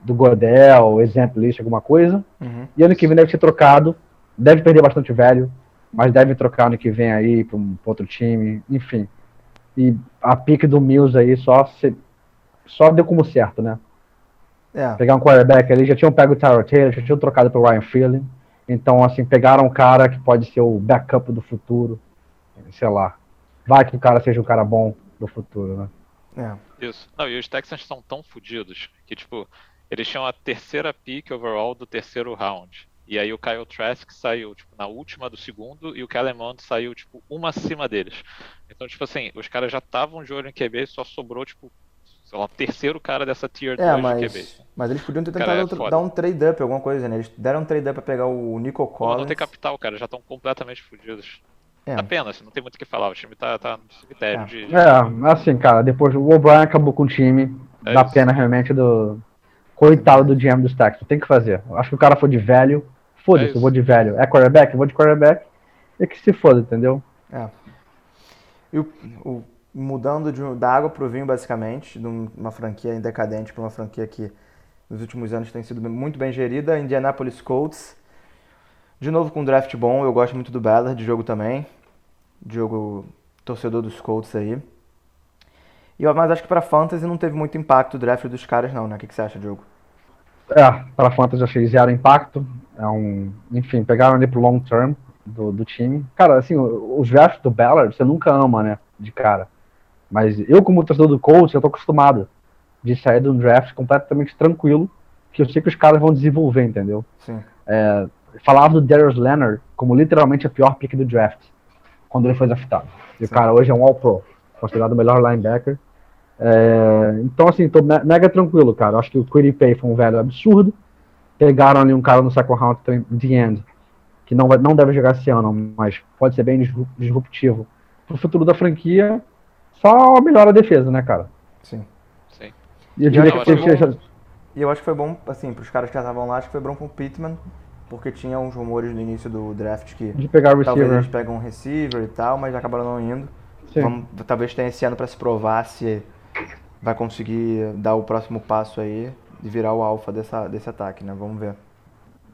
do Godel, exemplo list, alguma coisa. Uhum. E ano que vem deve ser trocado. Deve perder bastante velho, mas deve trocar ano que vem aí para um outro time, enfim. E a pique do Mills aí só se, só deu como certo, né? É. Pegar um quarterback ali, já tinham pego o Tyler Taylor, já tinham trocado pro Ryan Philly. Então, assim, pegaram um cara que pode ser o backup do futuro. Sei lá. Vai que o cara seja um cara bom do futuro, né? É. Isso. Não, e os Texans são tão fodidos que, tipo, eles tinham a terceira pick overall do terceiro round. E aí o Kyle Trask saiu, tipo, na última do segundo e o Kellen Mond saiu, tipo, uma acima deles. Então, tipo assim, os caras já estavam de olho em QB e só sobrou, tipo, sei lá, o terceiro cara dessa tier 2 é, mas, de QB. Mas eles podiam ter tentado é dar um trade-up, alguma coisa, né? Eles deram um trade-up pra pegar o Nico Collins. Não, tem capital, cara, já estão completamente fodidos. É. Apenas, não tem muito o que falar, o time tá, tá no cemitério é. de, de... É, assim, cara, depois o O'Brien acabou com o time, é dá isso. pena realmente do, Coitado do GM dos Texans, tem que fazer. Acho que o cara foi de velho, foda-se, é eu vou de velho. É quarterback? Eu vou de quarterback. E que se foda, entendeu? É. E o, o mudando de, da água pro vinho, basicamente, de uma franquia em decadente para uma franquia que nos últimos anos tem sido muito bem gerida, Indianapolis Colts. De novo com um draft bom, eu gosto muito do Ballard, de jogo também. Jogo torcedor dos Colts aí. E, mas acho que para Fantasy não teve muito impacto o draft dos caras, não, né? O que, que você acha, Diogo? É, para Fantasy achei zero impacto. É um, enfim, pegaram ali pro long term do, do time. Cara, assim, os drafts do Ballard você nunca ama, né? De cara. Mas eu, como torcedor do Colts, eu tô acostumado de sair de um draft completamente tranquilo, que eu sei que os caras vão desenvolver, entendeu? Sim. É, falava do Darius Leonard como literalmente a pior pick do draft, quando ele foi draftado. E o cara hoje é um All-Pro, considerado o melhor linebacker. É, então, assim, tô mega tranquilo, cara. Acho que o Quiddy Pay foi um velho absurdo. Pegaram ali um cara no second round, The End, que não, vai, não deve jogar esse ano, mas pode ser bem disruptivo pro futuro da franquia. Só melhora a defesa, né, cara? Sim. Sim. E eu, diria que, que bom, E eu acho que foi bom, assim, pros caras que já estavam lá, acho que foi bom pro Pittman, porque tinha uns rumores no início do draft que de pegar o receiver. talvez eles pegam um receiver e tal, mas acabaram não indo. Vamos, talvez tenha esse ano para se provar se vai conseguir dar o próximo passo aí e virar o alfa dessa, desse ataque, né? Vamos ver.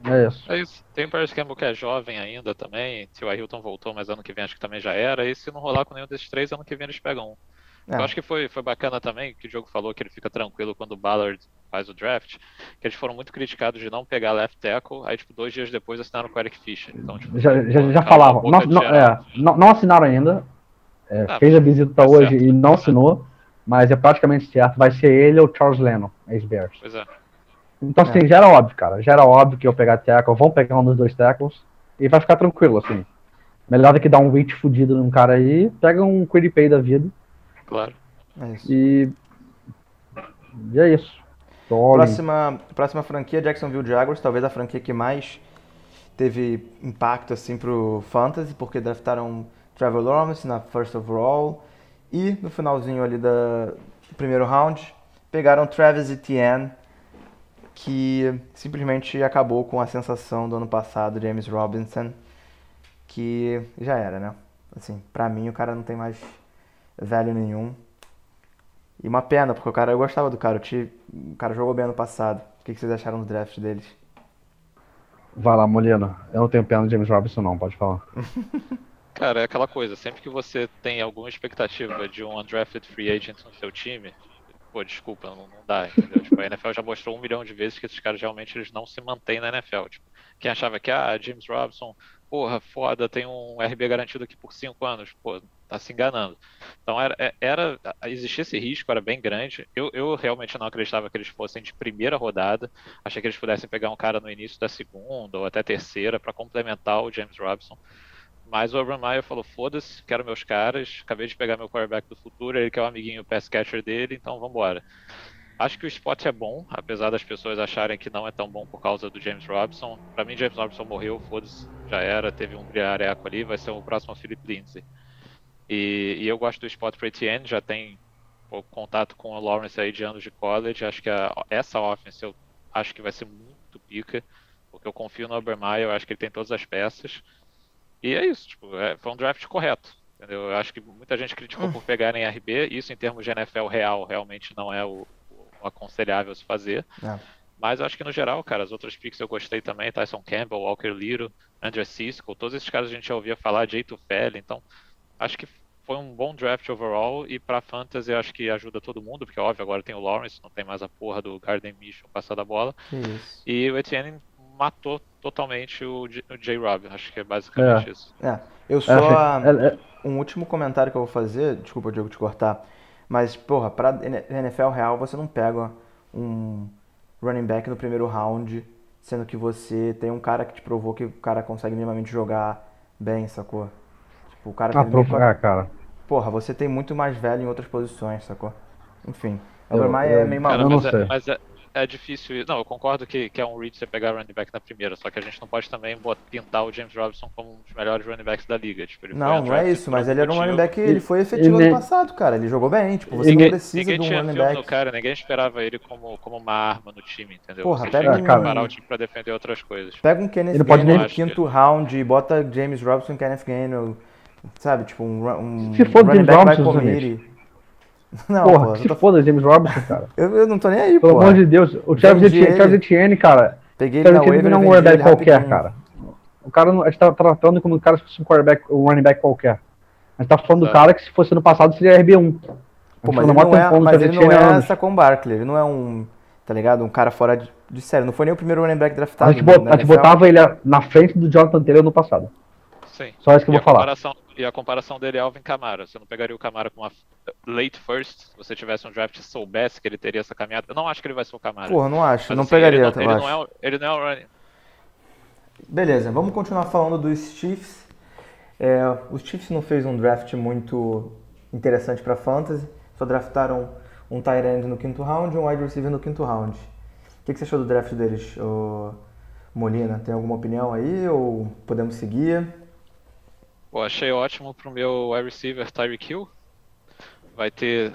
É isso. É isso. Tem o Paris Campbell que é jovem ainda também. Se o Ailton voltou, mas ano que vem acho que também já era. E se não rolar com nenhum desses três, ano que vem eles pegam um. É. Eu acho que foi, foi bacana também que o jogo falou que ele fica tranquilo quando o Ballard faz o draft, que eles foram muito criticados de não pegar left tackle, aí tipo, dois dias depois assinaram com o Eric Fischer. Então, tipo, já já, já falavam. Não, não, é, não, não, assinaram ainda. É, ah, fez a visita tá hoje certo. e não assinou mas é praticamente certo, vai ser ele ou Charles Lennon, ex-Bears. Pois é. Então, assim, é. já era óbvio, cara. Já era óbvio que eu pegar tackle, vão pegar um dos dois tackles e vai ficar tranquilo, assim. Melhor do que dar um reach fudido num cara aí, pega um Pay da vida. Claro. É isso. E. E é isso. Próxima, próxima franquia, Jacksonville Jaguars, talvez a franquia que mais teve impacto assim pro Fantasy, porque draftaram Trevor Lawrence na first overall, e no finalzinho ali da, do primeiro round, pegaram Travis Etienne, que simplesmente acabou com a sensação do ano passado, James Robinson, que já era, né? Assim, pra mim o cara não tem mais velho nenhum. E uma pena, porque o cara, eu gostava do cara, o, o cara jogou bem ano passado. O que, vocês acharam do draft deles? Vai lá, Molino. Eu não tenho pena do James Robinson, não, pode falar. Cara, é aquela coisa, sempre que você tem alguma expectativa de um undrafted free agent no seu time, pô, desculpa, não, não dá, entendeu? Tipo, a NFL já mostrou um milhão de vezes que esses caras realmente eles não se mantêm na NFL. Tipo, quem achava que, ah, James Robinson, porra, foda, tem um RB garantido aqui por cinco anos, pô, tá se enganando. Então era, é- era existia esse risco, era bem grande. Eu, eu realmente não acreditava que eles fossem de primeira rodada. Achei que eles pudessem pegar um cara no início da segunda ou até terceira para complementar o James Robinson. Mas o Urban Meyer falou: foda-se, quero meus caras. Acabei de pegar meu quarterback do futuro, ele que é o amiguinho pass catcher dele, então vambora. Acho que o spot é bom, apesar das pessoas acharem que não é tão bom por causa do James Robinson. Pra mim, James Robinson morreu, foda-se, já era, teve um brilhareco ali, vai ser o próximo Philip Lindsay. E, e eu gosto do spot para Etienne, já tem contato com o Lawrence aí de anos de college. Acho que a- essa offense eu acho que vai ser muito pica, porque eu confio no Obermeyer, eu acho que ele tem todas as peças. E é isso, tipo, é- foi um draft correto. Entendeu? Eu acho que muita gente criticou por pegarem RB, isso em termos de NFL real realmente não é o, o aconselhável se fazer. É. Mas eu acho que no geral, cara, as outras picks eu gostei também, Tyson Campbell, Walker Little, Andrew Cisco, todos esses caras a gente já ouvia falar, Jay Tufele, então acho que foi um bom draft overall e pra fantasy eu acho que ajuda todo mundo, porque óbvio, agora tem o Lawrence, não tem mais a porra do Garden Mission passar da bola, isso. e o Etienne matou totalmente o J- o J-Rob, acho que é basicamente isso. É, eu É, só. é, é, Um último comentário que eu vou fazer, desculpa, Diego, te cortar, mas, porra, pra NFL real você não pega um running back no primeiro round, sendo que você tem um cara que te provou que o cara consegue minimamente jogar bem, sacou? Tipo, o cara ah, é, cara. Porra, você tem muito mais velho em outras posições, sacou? Enfim, o Eu- é meio Cara, maluco. não mas, é, sei. mas é, é difícil. Não, eu concordo que, que é um reach você pegar running back na primeira, só que a gente não pode também pintar o James Robinson como um dos melhores running backs da liga. Tipo, ele foi Não, não é isso, mas ele era um running back, ele foi efetivo e ano ne- passado, cara. Ele jogou bem, tipo, você Ninguém- não precisa Ninguém de um tinha running back. no cara, ninguém esperava ele como, como uma arma no time, entendeu? Porra, Você pega tinha um- preparar o time pra defender outras coisas. Pega um Kenneth Ele pode Gainwell nem- no quinto round e bota James Robinson e Kenneth Gainwell, sabe? Tipo, um, um Se for running James back Robinson, committee. Não, Porra, pô, que eu, tô- se foda James Robinson, cara. eu, eu não tô nem aí, Pelo pô. amor de Deus. O Travis Vendi Etienne, cara. Peguei ele na waiver não é um quarterback qualquer, rapidinho. cara. O cara não, a gente tá tratando como um cara se fosse um quarterback, um running back qualquer. A gente tá falando do Exato. cara que se fosse no passado seria RB1. Pô, A mas gente ele não é, do mas ele não é anos. Saquon Barkley, ele não é um, tá ligado? Um cara fora de, de série. Não foi nem o primeiro running back draftado A gente, bot- a gente NFL. botava ele na frente do Jonathan Taylor no passado. Sim. Só isso que eu E vou falar. comparação, e a comparação dele é Alvin Kamara. Você não pegaria o Kamara com uma late first, se você tivesse um draft e soubesse que ele teria essa caminhada. Eu não acho que ele vai ser o Kamara. Porra, não acho, Mas, não assim, pegaria, ele não, ele acho. não, é, o- ele não é o running. Beleza, vamos continuar falando dos Chiefs. É, os Chiefs não fez um draft muito interessante para fantasy, só draftaram um tight end no quinto round e um wide receiver no quinto round. O que, que você achou do draft deles, Molina? Tem alguma opinião aí ou podemos seguir? Pô, achei ótimo pro meu wide receiver Tyreek Hill. Vai ter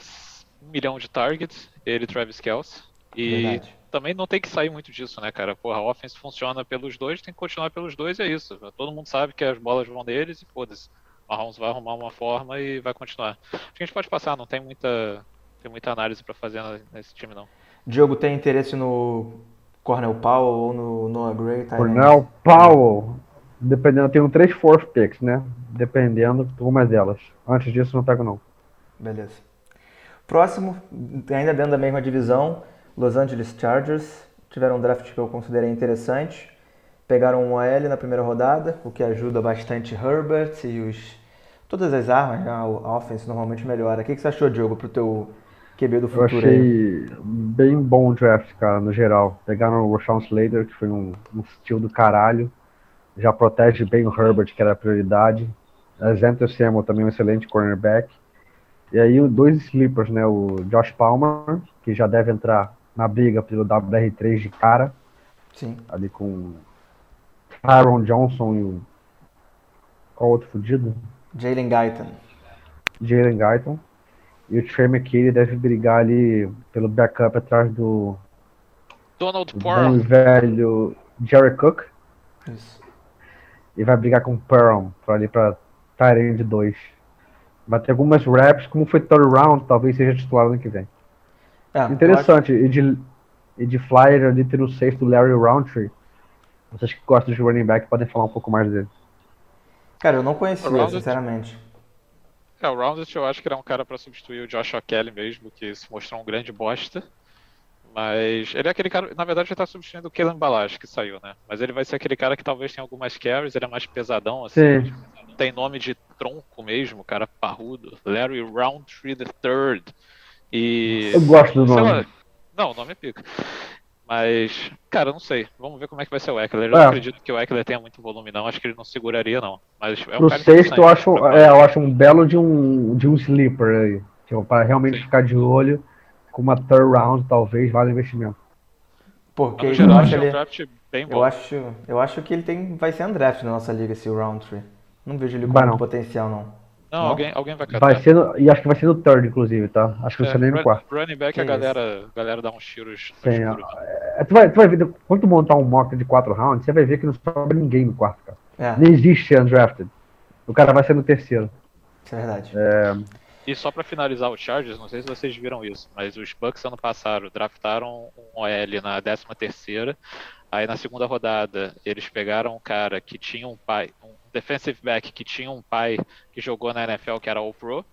um milhão de targets, ele e Travis Kelce. E Verdade. também não tem que sair muito disso, né, cara? Porra, a offense funciona pelos dois, tem que continuar pelos dois e é isso. Todo mundo sabe que as bolas vão neles e foda-se. O Mahomes vai arrumar uma forma e vai continuar. Acho que a gente pode passar, não tem muita, tem muita análise pra fazer nesse time, não. Diogo tem interesse no Cornel Powell ou no Noah Gray? end? Cornell Powell. Dependendo, eu tenho três fourth picks, né? Dependendo de uma delas. Antes disso, não pego, não. Beleza. Próximo, ainda dentro da mesma divisão, Los Angeles Chargers. Tiveram um draft que eu considerei interessante. Pegaram um OL na primeira rodada, o que ajuda bastante Herbert e os todas as armas, né? a offense normalmente melhora. O que que você achou, Diogo, pro teu QB do Eu futuro aí? achei bem bom o draft, cara, no geral. Pegaram o Rashawn Slater, que foi um, um estilo do caralho. Já protege bem o Herbert, que era a prioridade. Xavier Samuel também um excelente cornerback. E aí o- dois sleepers, né? O Josh Palmer, que já deve entrar na briga pelo WR3 de cara, Sim. ali com Aaron Johnson e o. Qual outro fudido? Jalen Guyton. Jalen Guyton. E o Trey McKinney deve brigar ali pelo backup atrás do, Donald do Parham. e velho Jerry Cook. Isso. E vai brigar com o Perron pra ali pra Tyrande 2. Vai ter algumas raps, como foi third round, talvez seja titular ano que vem. É, eu acho- Interessante. E de, e de flyer ali ter o safety Larry Roundtree. Vocês que gostam de running back podem falar um pouco mais dele. Cara, eu não conhecia, Rounded. sinceramente. É, o Rounded eu acho que era um cara pra substituir o Joshua Kelly mesmo, que se mostrou um grande bosta. Mas ele é aquele cara, na verdade ele tá substituindo o Kellen Balash, que saiu, né? Mas ele vai ser aquele cara que talvez tenha algumas carries, ele é mais pesadão, assim. Sim. Tem nome de tronco mesmo, cara parrudo. Larry Roundtree III. E. Eu gosto do nome. lá, não, o nome é pica. Mas, cara, não sei. Vamos ver como é que vai ser o Eckler. Eu É. não acredito que o Eckler tenha muito volume, não. Acho que ele não seguraria, não. Mas é um Pro cara sexto, eu acho, é, eu acho um belo de um, de um sleeper aí. Tipo, para realmente Sim. ficar de olho. Com uma third round, talvez, vale o investimento. Porque No eu geral, acho, achei um ele, draft bem bom. eu acho, eu acho que ele tem, vai ser undraft na nossa liga, esse Roundtree. Não vejo ele com não. potencial, não. Não, Não? Alguém, alguém vai catar. Vai ser no, e acho que vai ser no third, inclusive, tá? Acho que não É, sei nem no quarto. running back, Que a galera, galera dá uns tiros Sim. É, tu, vai, tu vai ver, quando tu montar um mock de quatro rounds, você vai ver que não sobra ninguém no quarto, cara. É, Nem existe undrafted. O cara vai ser no terceiro. isso é verdade. E só pra finalizar o Chargers, não sei se vocês viram isso, mas os Bucks ano passado draftaram um OL na 13 terceira. Aí na segunda rodada eles pegaram um cara que tinha um pai, um defensive back que tinha um pai que jogou na NFL que era All Pro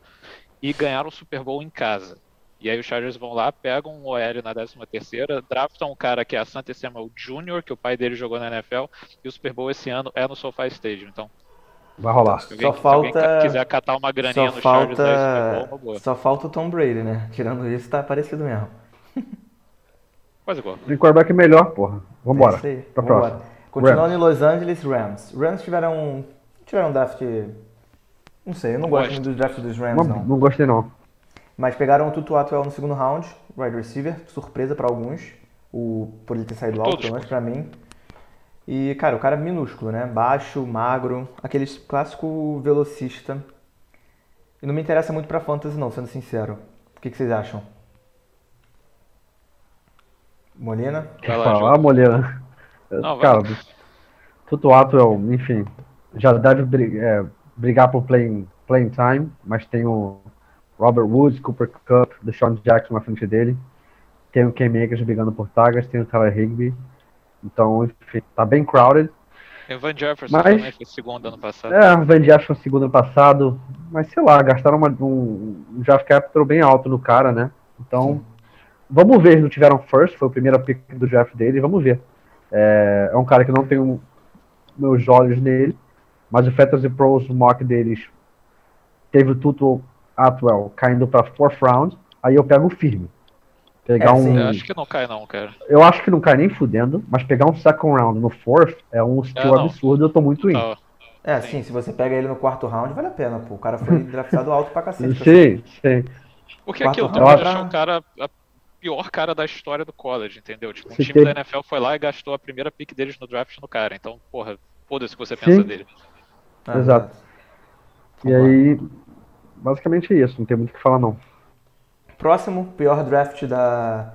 e ganharam o Super Bowl em casa. E aí os Chargers vão lá, pegam um OL na 13 terceira, draftam um cara que é a Santa Samuel Jr., que o pai dele jogou na NFL, e o Super Bowl esse ano é no SoFi Stadium. Então, Vai rolar. se alguém, Só falta- quiser catar uma graninha Só no Chargers falta, boa. só falta o Tom Brady, né? Tirando isso, tá parecido mesmo. Quase igual. Tem quarterback melhor, porra. Vambora. É isso aí, Pra vambora. próxima. Continuando Rams. em Los Angeles, Rams. Rams tiveram, tiveram um draft... Não sei, eu não gosto Gosto. muito do draft dos Não, Rams, não. não gostei, não. Mas pegaram o Tutu Atwell no segundo round, wide receiver, surpresa pra alguns, o, por ele ter saído alto, pelo menos pra mim. E, cara, o cara é minúsculo, né? Baixo, magro, aquele clássico velocista. E não me interessa muito pra fantasy, não, sendo sincero. O que, que vocês acham? Molina? Vai lá, Falar. Moleira. Não, vai Cara, lá. Tuto Atwell, enfim, já deve bri- é, brigar por playing, playing time, mas tem o Robert Woods, Cooper Cup, Deshaun Jackson na frente dele. Tem o Cam Akers brigando por Tigers, tem o Tyler Higby. Então, enfim, tá bem crowded. E o Van Jefferson Mas- também foi segundo ano passado. É, o Van Jefferson segundo ano passado, mas sei lá, gastaram uma- um, um draft capital bem alto no cara, né? Então, vamos ver, eles não tiveram first, foi o primeiro pick do draft dele, vamos ver. É, é um cara que não tenho meus olhos nele, mas o Fantasy Pros mock deles teve o Tuto Atwell caindo para fourth round, aí eu pego firme. Pegar É, um, sim. Eu acho que não cai não, cara. eu acho que não cai nem fudendo, mas pegar um second round no fourth é um skill não. absurdo, eu tô muito in. Tá, É, sim, se você pega ele no quarto round, vale a pena, pô. O cara foi draftado alto pra cacete. Sim, sim. Porque Quarto aquilo, tu round. pode achar acho- o cara, a pior cara da história do college, entendeu? Tipo, um Você time tem- da NFL foi lá e gastou a primeira pick deles no draft no cara. Então, porra, foda-se o que você pensa Sim. dele. Ah, Exato. E Concordo. aí, basicamente é isso, não tem muito o que falar não. Próximo, pior draft da,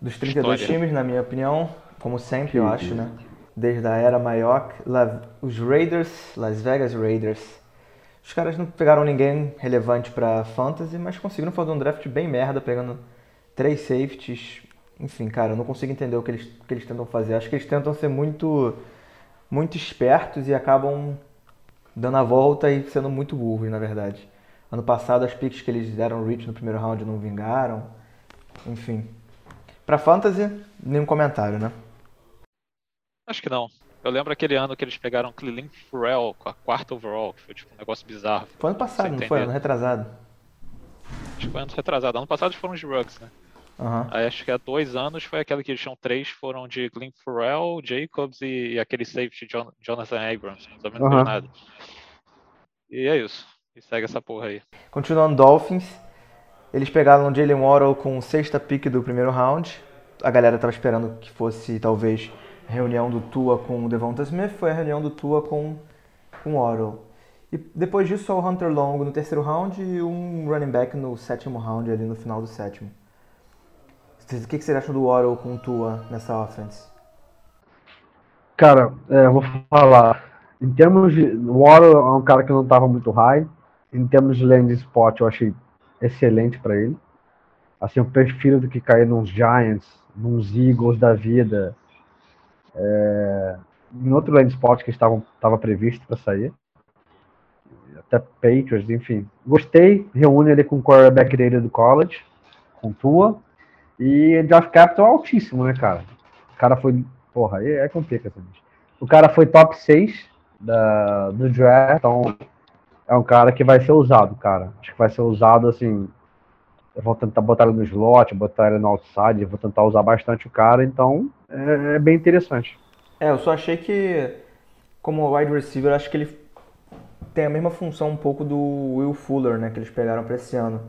dos 32 História. times, na minha opinião. Como sempre, eu acho, né? Desde a era. La- Os Raiders, Las Vegas Raiders. Os caras não pegaram ninguém relevante pra fantasy, mas conseguiram fazer um draft bem merda, pegando três safeties. Enfim, cara, eu não consigo entender o que eles, o que eles tentam fazer. Acho que eles tentam ser muito, muito espertos e acabam dando a volta e sendo muito burros, na verdade. Ano passado, as picks que eles deram reach no primeiro round não vingaram. Enfim. Pra fantasy, nenhum comentário, né? Acho que não. Eu lembro aquele ano que eles pegaram Clelin Ferrell com a quarta overall, que foi tipo um negócio bizarro. Foi ano passado, não foi? Ano retrasado. Acho que foi ano retrasado. Ano passado foram os Rugs, né? Aham. Aí acho que há dois anos foi aquela que eles tinham três, foram de Glenn Ferrell, Jacobs e, e aquele safety Jon- Jonathan Abrams. Não Aham. nada. E é isso. E segue essa porra aí. Continuando Dolphins, eles pegaram o Jalen Waddle com sexta pick do primeiro round. A galera tava esperando que fosse talvez a reunião do Tua com o Devonta Smith, foi a reunião do Tua com com o Waddle. E depois disso, só o Hunter Long no terceiro round e um running back no sétimo round, ali no final do sétimo. O que, que você acha do Waddle com Tua nessa offense? Cara, é, vou falar. Em termos de. O Waddle é um cara que não estava muito high. Em termos de landing spot, eu achei excelente para ele. Assim, eu prefiro do que cair nos Giants, nos Eagles da vida. É, em outro landing spot que estava previsto para sair até Patriots, enfim. Gostei, reúne ele com o quarterback dele do college, com Tua, e draft capital altíssimo, né, cara? O cara foi, porra, aí é complicado. O cara foi top 6 da, do draft, então é um cara que vai ser usado, cara. Acho que vai ser usado, assim, eu vou tentar botar ele no slot, botar ele no outside, vou tentar usar bastante o cara, então é, é bem interessante. É, eu só achei que, como wide receiver, acho que ele tem a mesma função um pouco do Will Fuller, né, que eles pegaram para esse ano.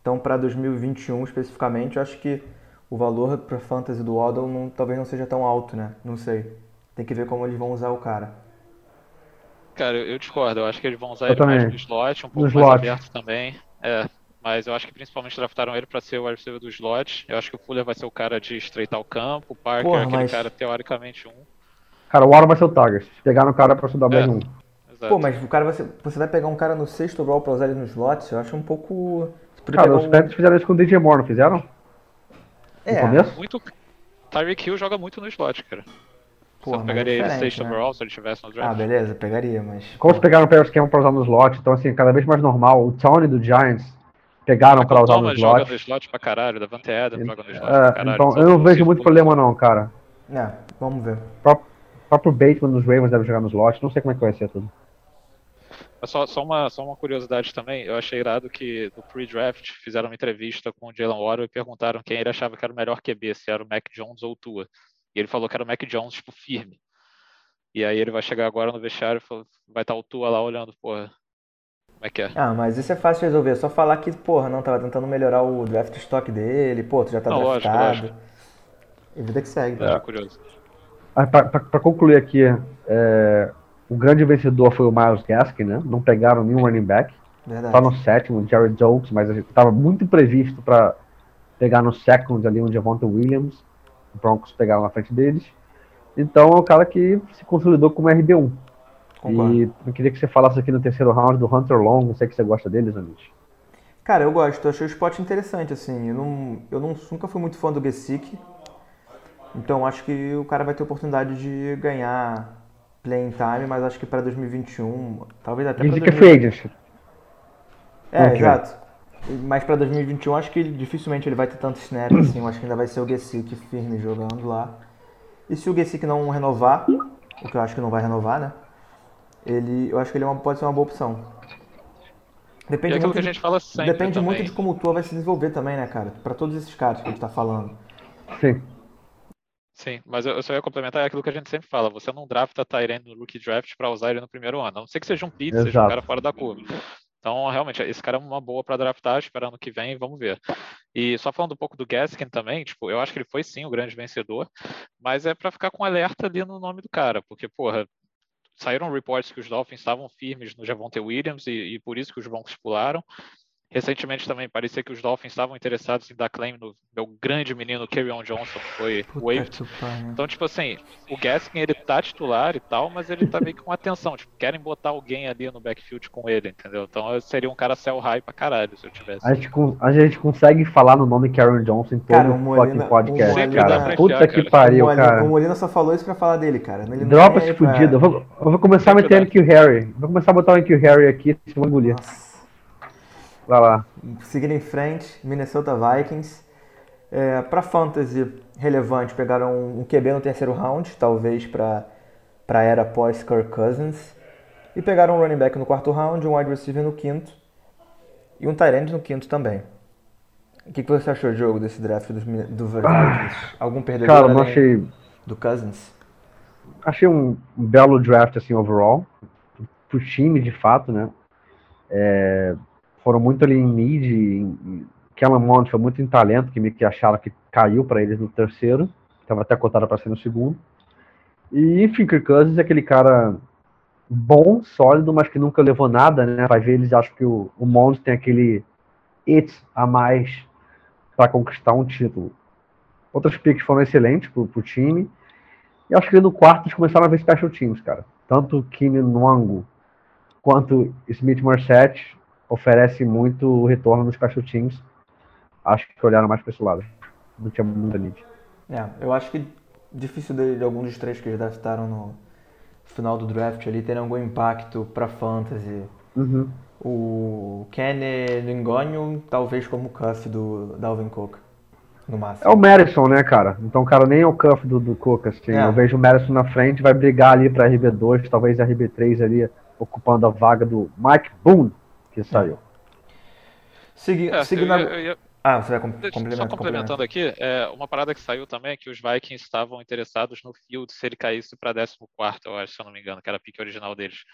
Então, para 2021 especificamente, eu acho que o valor para fantasy do Waddle não, talvez não seja tão alto, né? Não sei. Tem que ver como eles vão usar o cara. Cara, eu discordo. Eu acho que eles vão usar eu ele também. mais no slot, um pouco no mais slot. aberto também. É, mas eu acho que principalmente draftaram ele para ser o receiver do slot. Eu acho que o Fuller vai ser o cara de estreitar o campo, o Parker Porra, aquele mas... cara teoricamente um. Cara, o Waddle vai ser o Target. Pegaram o cara para estudar bem um. Exato. Pô, mas o cara você, você vai pegar um cara no sexto overall pra usar ele no slot, eu acho um pouco. Cara, os um... fizeram isso com o DJ Moore, não fizeram? É. No começo? Muito... Tyreek Hill joga muito no slot, cara. Pô, você pegaria ele sexto né? overall se ele tivesse no draft? Ah, beleza, pegaria, mas. Como pegaram o esquema pra usar no slot, então assim, cada vez mais normal. O Tony do Giants pegaram pra usar no slot. joga no slot pra caralho, Davante Adams joga no slot é, pra caralho. Então eu não vejo muito problema não, cara. É, vamos ver. O próprio Bateman nos Ravens deve jogar no slot, não sei como é que vai ser tudo. Só, só, uma, só uma curiosidade também, eu achei irado que no pre-draft fizeram uma entrevista com o Jalen Waddle e perguntaram quem ele achava que era o melhor QB, se era o Mac Jones ou o Tua. E ele falou que era o Mac Jones, tipo, firme. E aí ele vai chegar agora no vestiário e vai estar tá o Tua lá olhando, porra, como é que é? Ah, mas isso é fácil de resolver, é só falar que, porra, não, tava tentando melhorar o draft stock dele, pô, tu já tá não, draftado. Lógico, lógico. E vida que segue. É, curioso. Ah, pra, pra, pra concluir aqui, é, o grande vencedor foi o Miles Gaskin, né? Não pegaram nenhum running back. Verdade. Só no sétimo, Jared Jones, mas estava muito previsto para pegar no second ali um Javonta Williams. O Broncos pegaram na frente deles. Então é o cara que se consolidou como RB1. Concordo. E eu queria que você falasse aqui no terceiro round do Hunter Long, não sei que você gosta deles, Anish. Cara, eu gosto, eu achei o spot interessante, assim. Eu, não, eu não, nunca fui muito fã do Gesick. Então acho que o cara vai ter oportunidade de ganhar playing time, mas acho que para 2021, talvez até para. 2021. É, okay. exato. Mas para 2021 acho que dificilmente ele vai ter tanto snap assim. Eu acho que ainda vai ser o Gesick firme jogando lá. E se o Gesick não renovar, o que eu acho que não vai renovar, né? Ele, eu acho que ele é uma, pode ser uma boa opção. Depende, muito, que a gente fala sempre depende muito de como o Tua vai se desenvolver também, né, cara? Para todos esses caras que a gente tá falando. Sim. Sim, mas eu só ia complementar aquilo que a gente sempre fala. Você não drafta Tyrande no rookie draft para usar ele no primeiro ano. A não ser que seja um pizza, seja um cara fora da curva. Então, realmente, esse cara é uma boa para draftar, esperando que vem, vamos ver. E só falando um pouco do Gaskin também, tipo, eu acho que ele foi sim o grande vencedor, mas é para ficar com alerta ali no nome do cara, porque, porra, saíram reportes que os Dolphins estavam firmes no Javonte Williams e, e por isso que os Broncos pularam. Recentemente também parecia que os Dolphins estavam interessados em dar claim no meu grande menino Kerryon Johnson, que foi waived. Então, tipo assim, o Gaskin ele tá titular e tal, mas ele tá meio com atenção. Tipo, querem botar alguém ali no backfield com ele, entendeu? Então seria um cara sell high pra caralho se eu tivesse. A gente, a gente consegue falar no nome Kerryon Johnson em todo cara, o Molina, podcast, o cara. Puta que pariu, o cara. O Molina só falou isso pra falar dele, cara. Ele Dropa esse fudido. Pra... Eu, vou, eu vou começar a meter o Harry. Vou começar a botar o Harry aqui, se vou engolir. Nossa. Vai lá. Seguindo em frente, Minnesota Vikings. É, para fantasy relevante, pegaram um QB no terceiro round, talvez para a era pós Kirk Cousins. E pegaram um running back no quarto round, um wide receiver no quinto. E um tight end no quinto também. O que, que você achou, jogo desse draft do, do Vikings? Ah, Algum perdedor Cara, achei... do Cousins? Achei um belo draft, assim, overall. Pro time, de fato, né? É, foram muito ali em need. Kellen Mond foi muito em talento, que meio que acharam que caiu para eles no terceiro. Estava até cotado para ser no segundo. E, enfim, Kirk Cousins é aquele cara bom, sólido, mas que nunca levou nada, né? Vai ver, eles acham que o, o Mond tem aquele it a mais para conquistar um título. Outros picks foram excelentes pro, pro time. E acho que no quarto eles começaram a ver special teams, cara. Tanto Kimi Nwango quanto Smith Morset oferece muito retorno nos special teams. Acho que olharam mais para esse lado. Não tinha muita need. É, eu acho que difícil de, de algum dos três que eles draftaram no final do draft ali terem algum impacto para fantasy. Uhum. O Kenny Ngonho, talvez como o cuff do Dalvin Cook, no máximo. É o Madison, né, cara? Então o cara nem é o cuff do, do Cook, assim. É. Eu vejo o Madison na frente, vai brigar ali pra RB2, talvez RB3 ali, ocupando a vaga do Mike Boone, que saiu. Segui, É, seguindo eu eu Ah, você vai complementar. Só complementando aqui, é, uma parada que saiu também é que os Vikings estavam interessados no field se ele caísse para 14, eu acho, se eu não me engano, que era a pique original deles.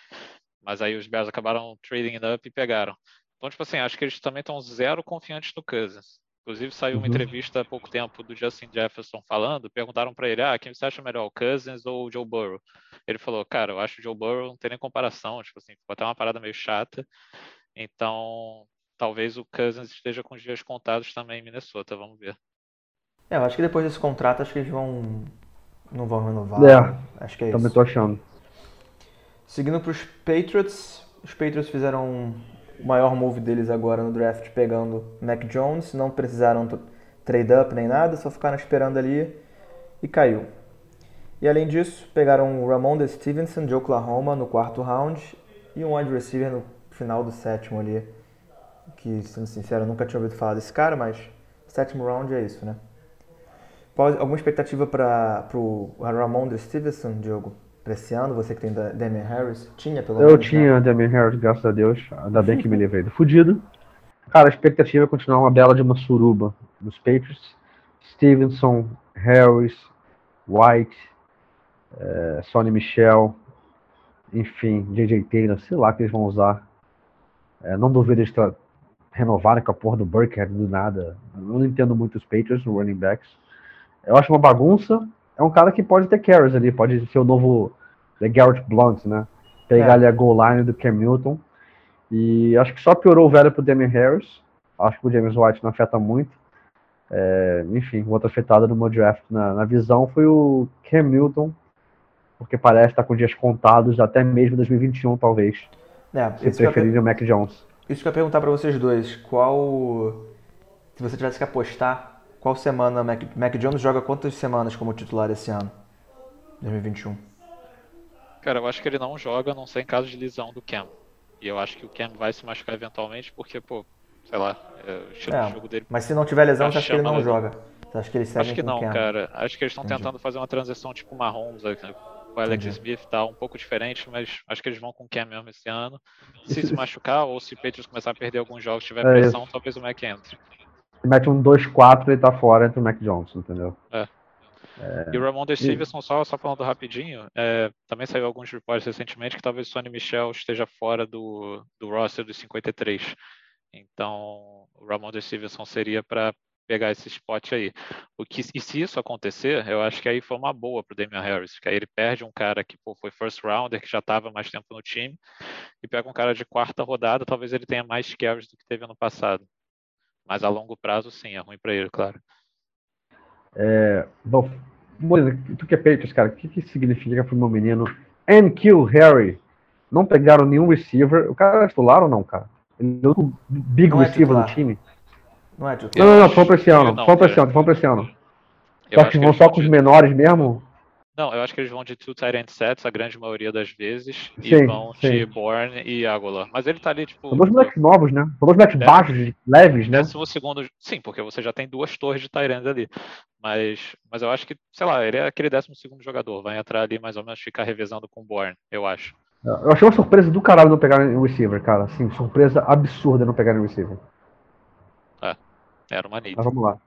Mas aí os Bears acabaram trading it up e pegaram. Então, tipo assim, acho que eles também estão zero confiantes no Cousins. Inclusive, saiu uma Uhum. entrevista há pouco tempo do Justin Jefferson falando, perguntaram para ele, ah, quem você acha melhor, o Cousins ou o Joe Burrow? Ele falou, cara, eu acho o Joe Burrow não tem nem comparação, tipo assim, ficou até uma parada meio chata. Então, talvez o Cousins esteja com os dias contados também em Minnesota, vamos ver. É, eu acho que depois desse contrato, acho que eles vão. Não vão renovar. É? Acho que é Também isso. tô achando. Seguindo para os Patriots, os Patriots fizeram o maior move deles agora no draft, pegando Mac Jones. Não precisaram trade up nem nada, só ficaram esperando ali e caiu. E além disso, pegaram o Ramon Stevenson de Oklahoma no quarto round e um wide receiver no final do sétimo ali. Que, sendo sincero, eu nunca tinha ouvido falar desse cara, mas sétimo round é isso, né? Qual- alguma expectativa para o Ramon Stevenson, Diogo? Para esse ano, você que tem da Damian Harris? Tinha, pelo Eu menos, né? tinha Damian Harris, graças a Deus. Ainda bem que me livrei do fudido. Cara, a expectativa é continuar uma bela de uma suruba nos Patriots. Stevenson, Harris, White, eh, Sonny Michel, enfim, JJ Taylor, sei lá que eles vão usar. Eh, não duvido eles tra- renovarem com a porra do Burkhead do nada. Eu não entendo muito os Patriots, os running backs. Eu acho uma bagunça. É um cara que pode ter carries ali, pode ser o novo The Garrett Blunt, né? Pegar É. ali a goal line do Cam Newton. E acho que só piorou o velho pro Damian Harris. Acho que o James White não afeta muito. É, enfim, o outro afetado no meu draft na, na visão foi o Cam Newton, porque parece estar com dias contados até mesmo 2021, talvez. É, Se isso, que eu o Mac Jones. isso que eu ia perguntar para vocês dois. Qual. Se você tivesse que apostar, qual semana Mac, Mac Jones joga quantas semanas como titular esse ano? 2021. Cara, eu acho que ele não joga, a não ser em caso de lesão do Cam. E eu acho que o Cam vai se machucar eventualmente, porque, pô, sei lá, é, o estilo É, de jogo dele. Mas se não tiver lesão, Tá você acha que ele não chamando- joga? Você acha que eles seguem Acho que não, Cam? cara. Acho que eles estão tentando fazer uma transição tipo Mahomes, né, o Alex Entendi. Smith, tá um pouco diferente, mas acho que eles vão com o Cam mesmo esse ano. Se se machucar ou se o Patriots começar a perder alguns jogos, tiver É pressão, isso. talvez o Mac entre. Se mete um 2-4 ele tá fora entre o Mac Jones, entendeu? E o Ramon Stevenson, só, só falando rapidinho, é, também saiu alguns reportes recentemente que talvez o Sonny Michel esteja fora do, do roster dos 53. Então, o Ramon Stevenson seria para pegar esse spot aí. O que, e se isso acontecer, eu acho que aí foi uma boa para o Damian Harris, que aí ele perde um cara que pô, foi first rounder, que já estava mais tempo no time, e pega um cara de quarta rodada, talvez ele tenha mais carries do que teve ano passado. Mas a longo prazo, sim, é ruim para ele, claro. Bom, Moisa, tu que é Patriots, cara, o que, que significa pro meu menino NQ Harry? Não pegaram nenhum receiver. O cara é titular ou não, cara? Ele é o big Não é receiver do titular. time. Não é? Não, não, não, acho foi pra esse que ano. Foi pra esse ano, foi pra esse ano. Eu Só acho que que vão eles só vão com os de- menores mesmo? Não, eu acho que eles vão de two tight end sets a grande maioria das vezes e Sim, vão sim. de Bourne e Agola. Mas ele tá ali, tipo, São dois moleques novos, né? São dois moleques É. baixos, leves, né? décimo segundo. Sim, porque você já tem duas torres de end ali. Mas, mas eu acho que, sei lá, ele é aquele décimo segundo jogador. Vai entrar ali mais ou menos ficar revezando com o Bourne, eu acho. Eu achei uma surpresa do caralho não pegarem o receiver, cara. Assim, surpresa absurda não pegarem o receiver. Era uma need. Mas vamos lá.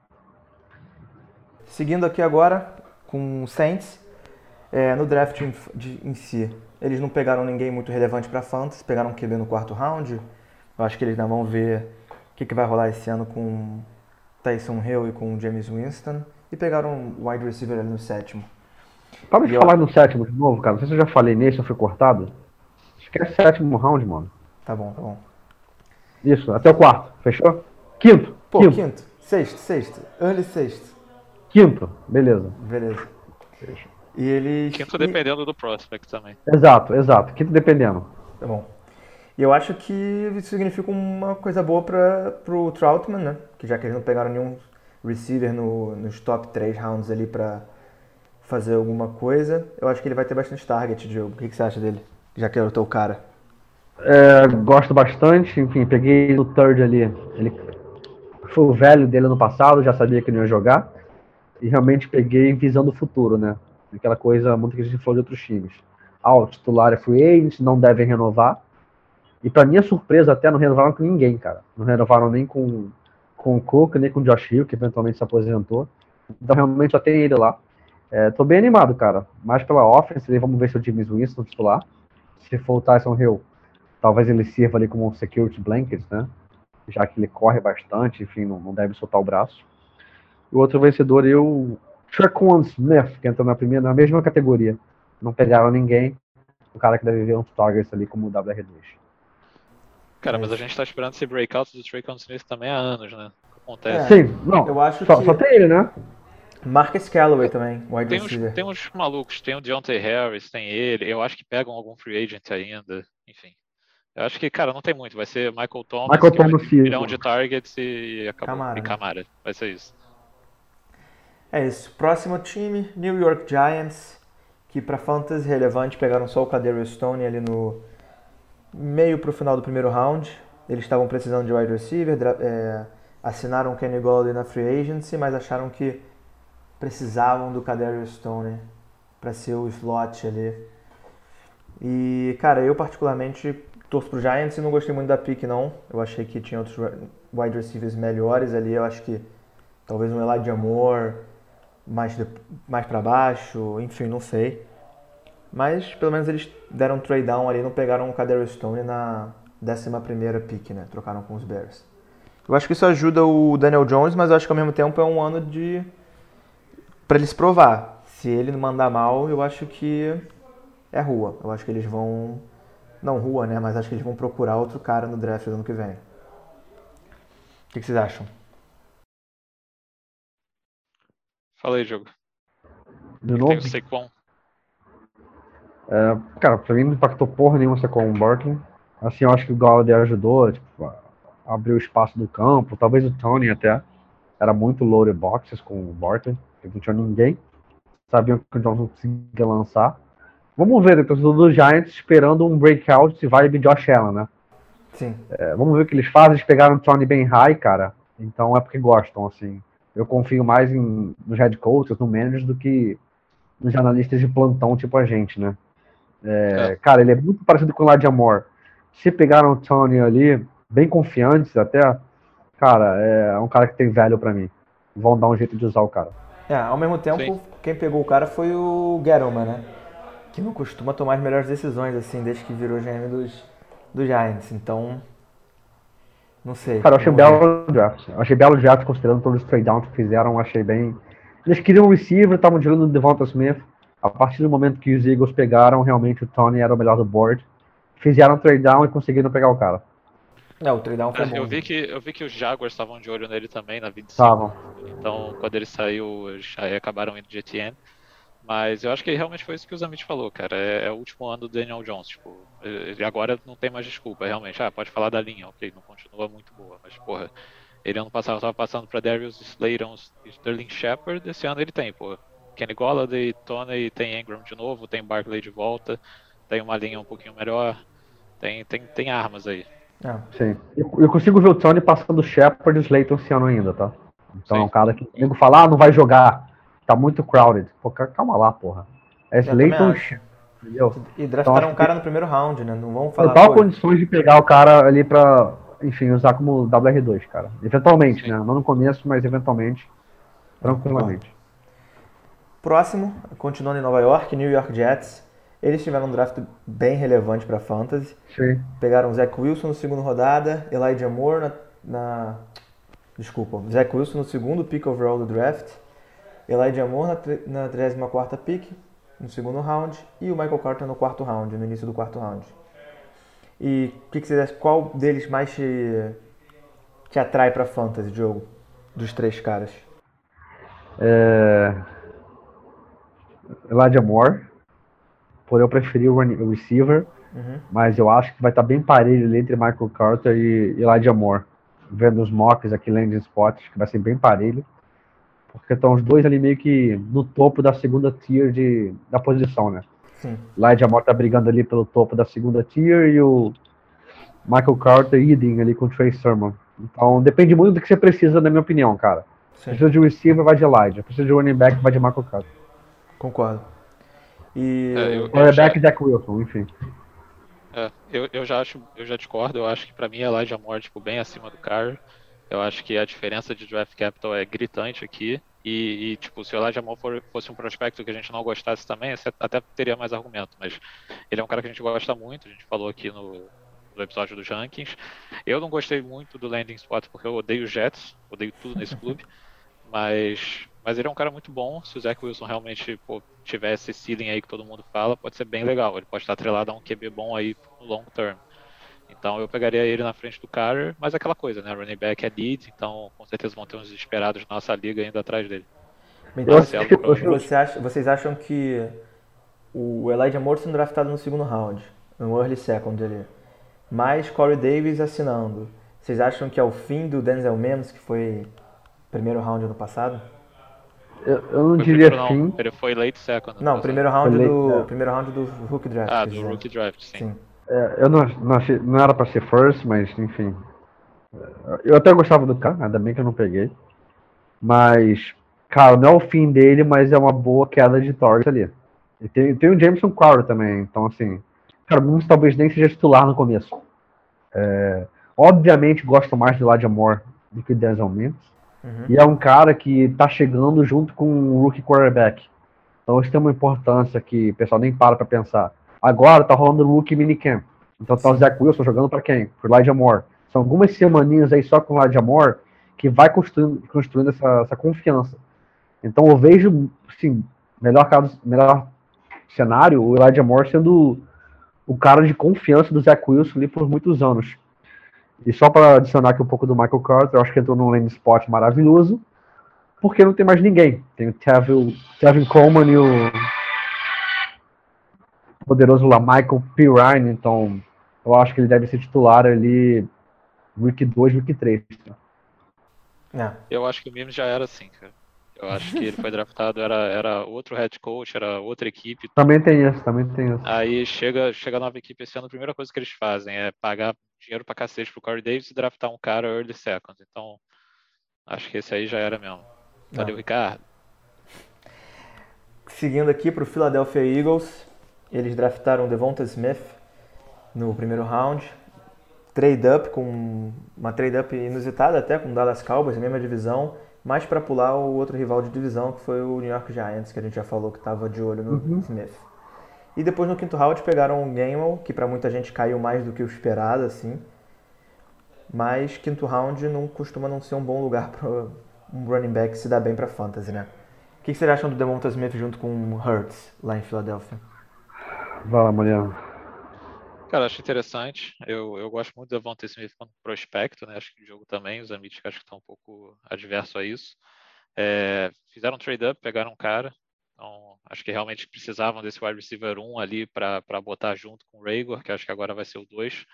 Seguindo aqui agora com o Saints, é, no draft em, de- em si, eles não pegaram ninguém muito relevante para Fantasy, pegaram um QB no quarto round. Eu acho que eles ainda vão ver o que, que vai rolar esse ano com Tyson Hill e com James Winston. E pegaram um wide receiver ali no sétimo. Para de falar no sétimo de novo, cara. Não sei se eu já falei nesse ou foi cortado. Esquece sétimo round, mano. Tá bom, tá bom. Isso, até o quarto. Fechou? Quinto. Pô, quinto. quinto. Sexto, sexto. Early sexto. Quinto. Beleza. Beleza. E eles. Quinto e- dependendo do prospect também. Exato, exato. Quinto dependendo. Tá bom. E eu acho que isso significa uma coisa boa para pro Troutman, né? Que já que eles não pegaram nenhum receiver no, nos top 3 rounds ali pra fazer alguma coisa, eu acho que ele vai ter bastante target, Diogo. O que, que você acha dele? Já que é o teu cara. É, gosto bastante, enfim, peguei no third ali. Ele foi o velho dele no passado, já sabia que não ia jogar. E realmente peguei visando o futuro, né? Aquela coisa muito que a gente falou de outros times. Ah, o titular é free agent, não devem renovar. E pra minha surpresa, até não renovaram com ninguém, cara. Não renovaram nem com, com o Cook, nem com o Josh Hill, que eventualmente se aposentou. Então realmente só tem ele lá. É, tô bem animado, cara. Mais pela offense, ali, vamos ver se o James Winston titular. Se for o Tyson Hill, talvez ele sirva ali como um security blanket, né? Já que ele corre bastante, enfim, não, não deve soltar o braço. E o outro vencedor é o Trequan Smith, que entra na primeira, na mesma categoria. Não pegaram ninguém. O cara que deve ver uns targets ali como o WR2. Cara, É mas a isso. gente tá esperando esse breakout do Traycon Smith também há anos, né? Acontece. É. Sim, não. Eu acho Só, que. só tem ele, né? Marcus Callaway também, wide Tem uns, receiver. tem uns malucos, tem o Deontay Harris, tem ele. Eu acho que pegam algum free agent ainda. Enfim. Eu acho que, cara, não tem muito. Vai ser Michael Thomas, Michael que vai Thomas e- milhão de targets e acabou. Camara, E? Camara. Vai ser isso. É isso. Próximo time, New York Giants, que para fantasy relevante pegaram só o Kadarius Stone ali no meio pro final do primeiro round. Eles estavam precisando de wide receiver, é, assinaram o Kenny Golladay na free agency, mas acharam que precisavam do Kadarius Stone para ser o slot ali. E, cara, eu particularmente torço pro Giants e não gostei muito da pick não. Eu achei que tinha outros wide receivers melhores ali. Eu acho que talvez um Elijah Moore mais, de- mais para baixo, enfim, não sei. Mas pelo menos eles deram um trade down ali, não pegaram o Kadarius Stone na 11ª pick, né? Trocaram com os Bears. Eu acho que isso ajuda o Daniel Jones, mas eu acho que ao mesmo tempo é um ano de para ele se provar. Se ele não mandar mal, eu acho que é rua. Eu acho que eles vão não rua, né, mas acho que eles vão procurar outro cara no draft do ano que vem. O que, que vocês acham? Fala aí, jogo. De Tem novo. o Saquon. É, cara, pra mim não impactou porra nenhuma o Barkley. Assim, eu acho que o Galladay ajudou, tipo, abriu espaço do campo. Talvez o Tony até. Era muito loaded boxes com o Barkley. Porque não tinha ninguém. Sabiam que o Jones não conseguia lançar. Vamos ver, depois do Giants esperando um breakout se vibe Josh Allen, né? Sim. É, vamos ver o que eles fazem. Eles pegaram o Tony bem high, cara. Então é porque gostam, assim. Eu confio mais em, nos head coaches, no managers, do que nos analistas de plantão, tipo a gente, né? É, Cara, ele é muito parecido com o Elijah Moore. Se pegaram o Tony ali, bem confiantes até, cara, é um cara que tem velho pra mim. Vão dar um jeito de usar o cara. É, ao mesmo tempo, Sim. quem pegou o cara foi o Gettleman, né? Que não costuma tomar as melhores decisões, assim, desde que virou GM dos, dos Giants. Então, não sei. Cara, eu achei belo o draft. Eu achei belo o draft, considerando todos os trade downs que fizeram, eu achei bem. Eles queriam um receiver, estavam de olho no Devonta Smith. A partir do momento que os Eagles pegaram, realmente o Tony era o melhor do board. Fizeram um trade down e conseguiram pegar o cara. É, o trade down foi É, bom. eu, vi que, eu vi que os Jaguars estavam de olho nele também na 25. Estavam. Então, quando ele saiu, já acabaram indo de ETN. Mas eu acho que realmente foi isso que o Zamit falou, cara. É, é o último ano do Daniel Jones. Tipo, ele agora não tem mais desculpa, realmente. Ah, pode falar da linha, ok, não continua muito boa. Mas, porra, ele ano passado tava passando pra Darius Slayton e Sterling Shepard. Esse ano ele tem, pô. Kenny Golladay, Tony, tem Ingram de novo, tem Barkley de volta. Tem uma linha um pouquinho melhor. Tem, tem, tem armas aí. É. Sim. Eu, eu consigo ver o Tony passando Shepard e o Slayton esse ano ainda, tá? Então é um Sim. cara que o nego fala, ah, não vai jogar. Tá muito crowded. Pô, ca- calma lá, porra. É Slayton, entendeu? E draftaram Então, um cara no primeiro round, né? Não vamos falar. Total condições de pegar o cara ali pra, enfim, usar como WR2, cara. Eventualmente, Sim. né? Não no começo, mas eventualmente. Tranquilamente. Próximo, continuando em Nova York, New York Jets. Eles tiveram um draft bem relevante para fantasy. Sim. Pegaram o Zach Wilson no segundo rodada, Elijah Moore na, na- Desculpa, Zach Wilson no segundo pick overall do draft, Elijah Moore na, tre- na 34 pick, no segundo round, e o Michael Carter no quarto round, no início do quarto round. E o que, que você qual deles mais te, te atrai para fantasy jogo dos três caras? É... Elijah Moore, por eu preferir o receiver, uhum. mas eu acho que vai estar tá bem parelho entre Michael Carter e Elijah Moore. Vendo os mocks aqui, landing spots, que vai ser bem parelho, porque estão os dois ali meio que no topo da segunda tier de, da posição, né? Sim. Elijah Moore tá brigando ali pelo topo da segunda tier e o Michael Carter idem ali com o Trey Sermon. Então depende muito do que você precisa, na minha opinião, cara. Sim. Precisa de receiver, vai de Elijah. Precisa de running back, vai de Michael Carter. Concordo. E. É, eu, Quarterback já... Jack Wilson, enfim. É, eu, eu já acho, eu já discordo, eu acho que pra mim Elijah Moore tipo, bem acima do Carr. Eu acho que a diferença de draft capital é gritante aqui. E, e, tipo, se o Elijah Moore fosse um prospecto que a gente não gostasse também, você até teria mais argumento. Mas ele é um cara que a gente gosta muito, a gente falou aqui no, no episódio dos rankings. Eu não gostei muito do landing spot porque eu odeio Jets, odeio tudo nesse clube. Mas, mas ele é um cara muito bom. Se o Zach Wilson realmente pô, tiver esse ceiling aí que todo mundo fala, pode ser bem legal. Ele pode estar atrelado a um QB bom aí no long term. Então eu pegaria ele na frente do Carter, mas aquela coisa, né? Running back é lead, então com certeza vão ter uns esperados na nossa liga ainda atrás dele. Então, você acha, vocês acham que o Elijah Moore sendo draftado no segundo round, no early second ali, mais Corey Davis assinando, vocês acham que é o fim do Denzel Mims, que foi primeiro round ano passado? Eu, eu não foi diria primeiro, fim. Não, ele foi late second. Não, primeiro round, late, do, é. primeiro round do rookie draft. Ah, do rookie draft, sim. sim. É, eu não, não, não era pra ser first, mas enfim. Eu até gostava do cara, ainda bem que eu não peguei. Mas, cara, não é o fim dele, mas é uma boa queda de torque ali. E tem, tem o Jameson Crowder também, então assim. Cara, o Mims talvez nem seja titular no começo. É, obviamente gosto mais de Elijah Moore do que Denzel Mims. Uhum. E é um cara que tá chegando junto com o rookie quarterback. Então isso tem uma importância que o pessoal nem para pra pensar. Agora tá rolando o rookie minicamp. Então tá o Zach Wilson jogando para quem? Por Elijah Moore. São algumas semaninhas aí só com o Elijah Moore que vai construindo, construindo essa, essa confiança. Então eu vejo, assim, melhor caso, melhor cenário, o Elijah Moore sendo o cara de confiança do Zach Wilson ali por muitos anos. E só para adicionar aqui um pouco do Michael Carter, eu acho que entrou num lane spot maravilhoso, porque não tem mais ninguém. Tem o Tevin Coleman e o poderoso lá Michael Pirine, então eu acho que ele deve ser titular ali week 2, week 3. É. Eu acho que o Mims já era assim, cara. Eu acho que ele foi draftado, era, era outro head coach, era outra equipe. Também tem isso, também tem isso. Aí chega, chega a nova equipe esse ano, a primeira coisa que eles fazem é pagar dinheiro pra cacete pro Corey Davis e draftar um cara early second. Então, acho que esse aí já era mesmo. Valeu, Ricardo. Seguindo aqui pro Philadelphia Eagles, eles draftaram Devonta Smith no primeiro round. Trade up com uma trade up inusitada até com o Dallas Cowboys, mesma divisão mais para pular o outro rival de divisão, que foi o New York Giants, que a gente já falou que estava de olho no uhum. Smith. E depois no quinto round pegaram o Gainwell, que para muita gente caiu mais do que o esperado, assim. Mas quinto round não costuma não ser um bom lugar para um running back se dar bem para fantasy, né? O que vocês acham do Devonta Smith junto com o Hurts lá em Filadélfia? Vai lá, Mariano. Cara, acho interessante. Eu, eu gosto muito do Devonta Smith como prospecto, né? Acho que o jogo também, os Amit acho que estão um pouco adverso a isso. É, fizeram um trade-up, pegaram um cara. Então, acho que realmente precisavam desse wide receiver 1 ali para botar junto com o Rager, que acho que agora vai ser o 2.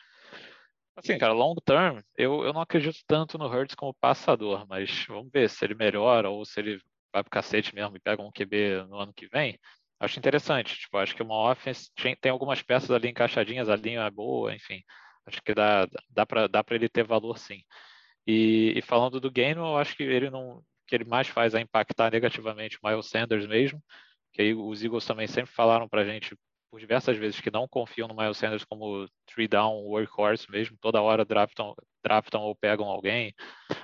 Assim, cara, long term, eu, eu não acredito tanto no Hurts como passador, mas vamos ver se ele melhora ou se ele vai pro cacete mesmo e pega um QB no ano que vem acho interessante. Tipo, acho que uma offense tem algumas peças ali encaixadinhas, a linha é boa, enfim. Acho que dá, dá para dá ele ter valor sim. E, e falando do Gaino, eu acho que ele não que ele mais faz é impactar negativamente o Miles Sanders mesmo, que aí os Eagles também sempre falaram para a gente por diversas vezes que não confiam no Miles Sanders como three down workhorse mesmo, toda hora draftam, draftam ou pegam alguém,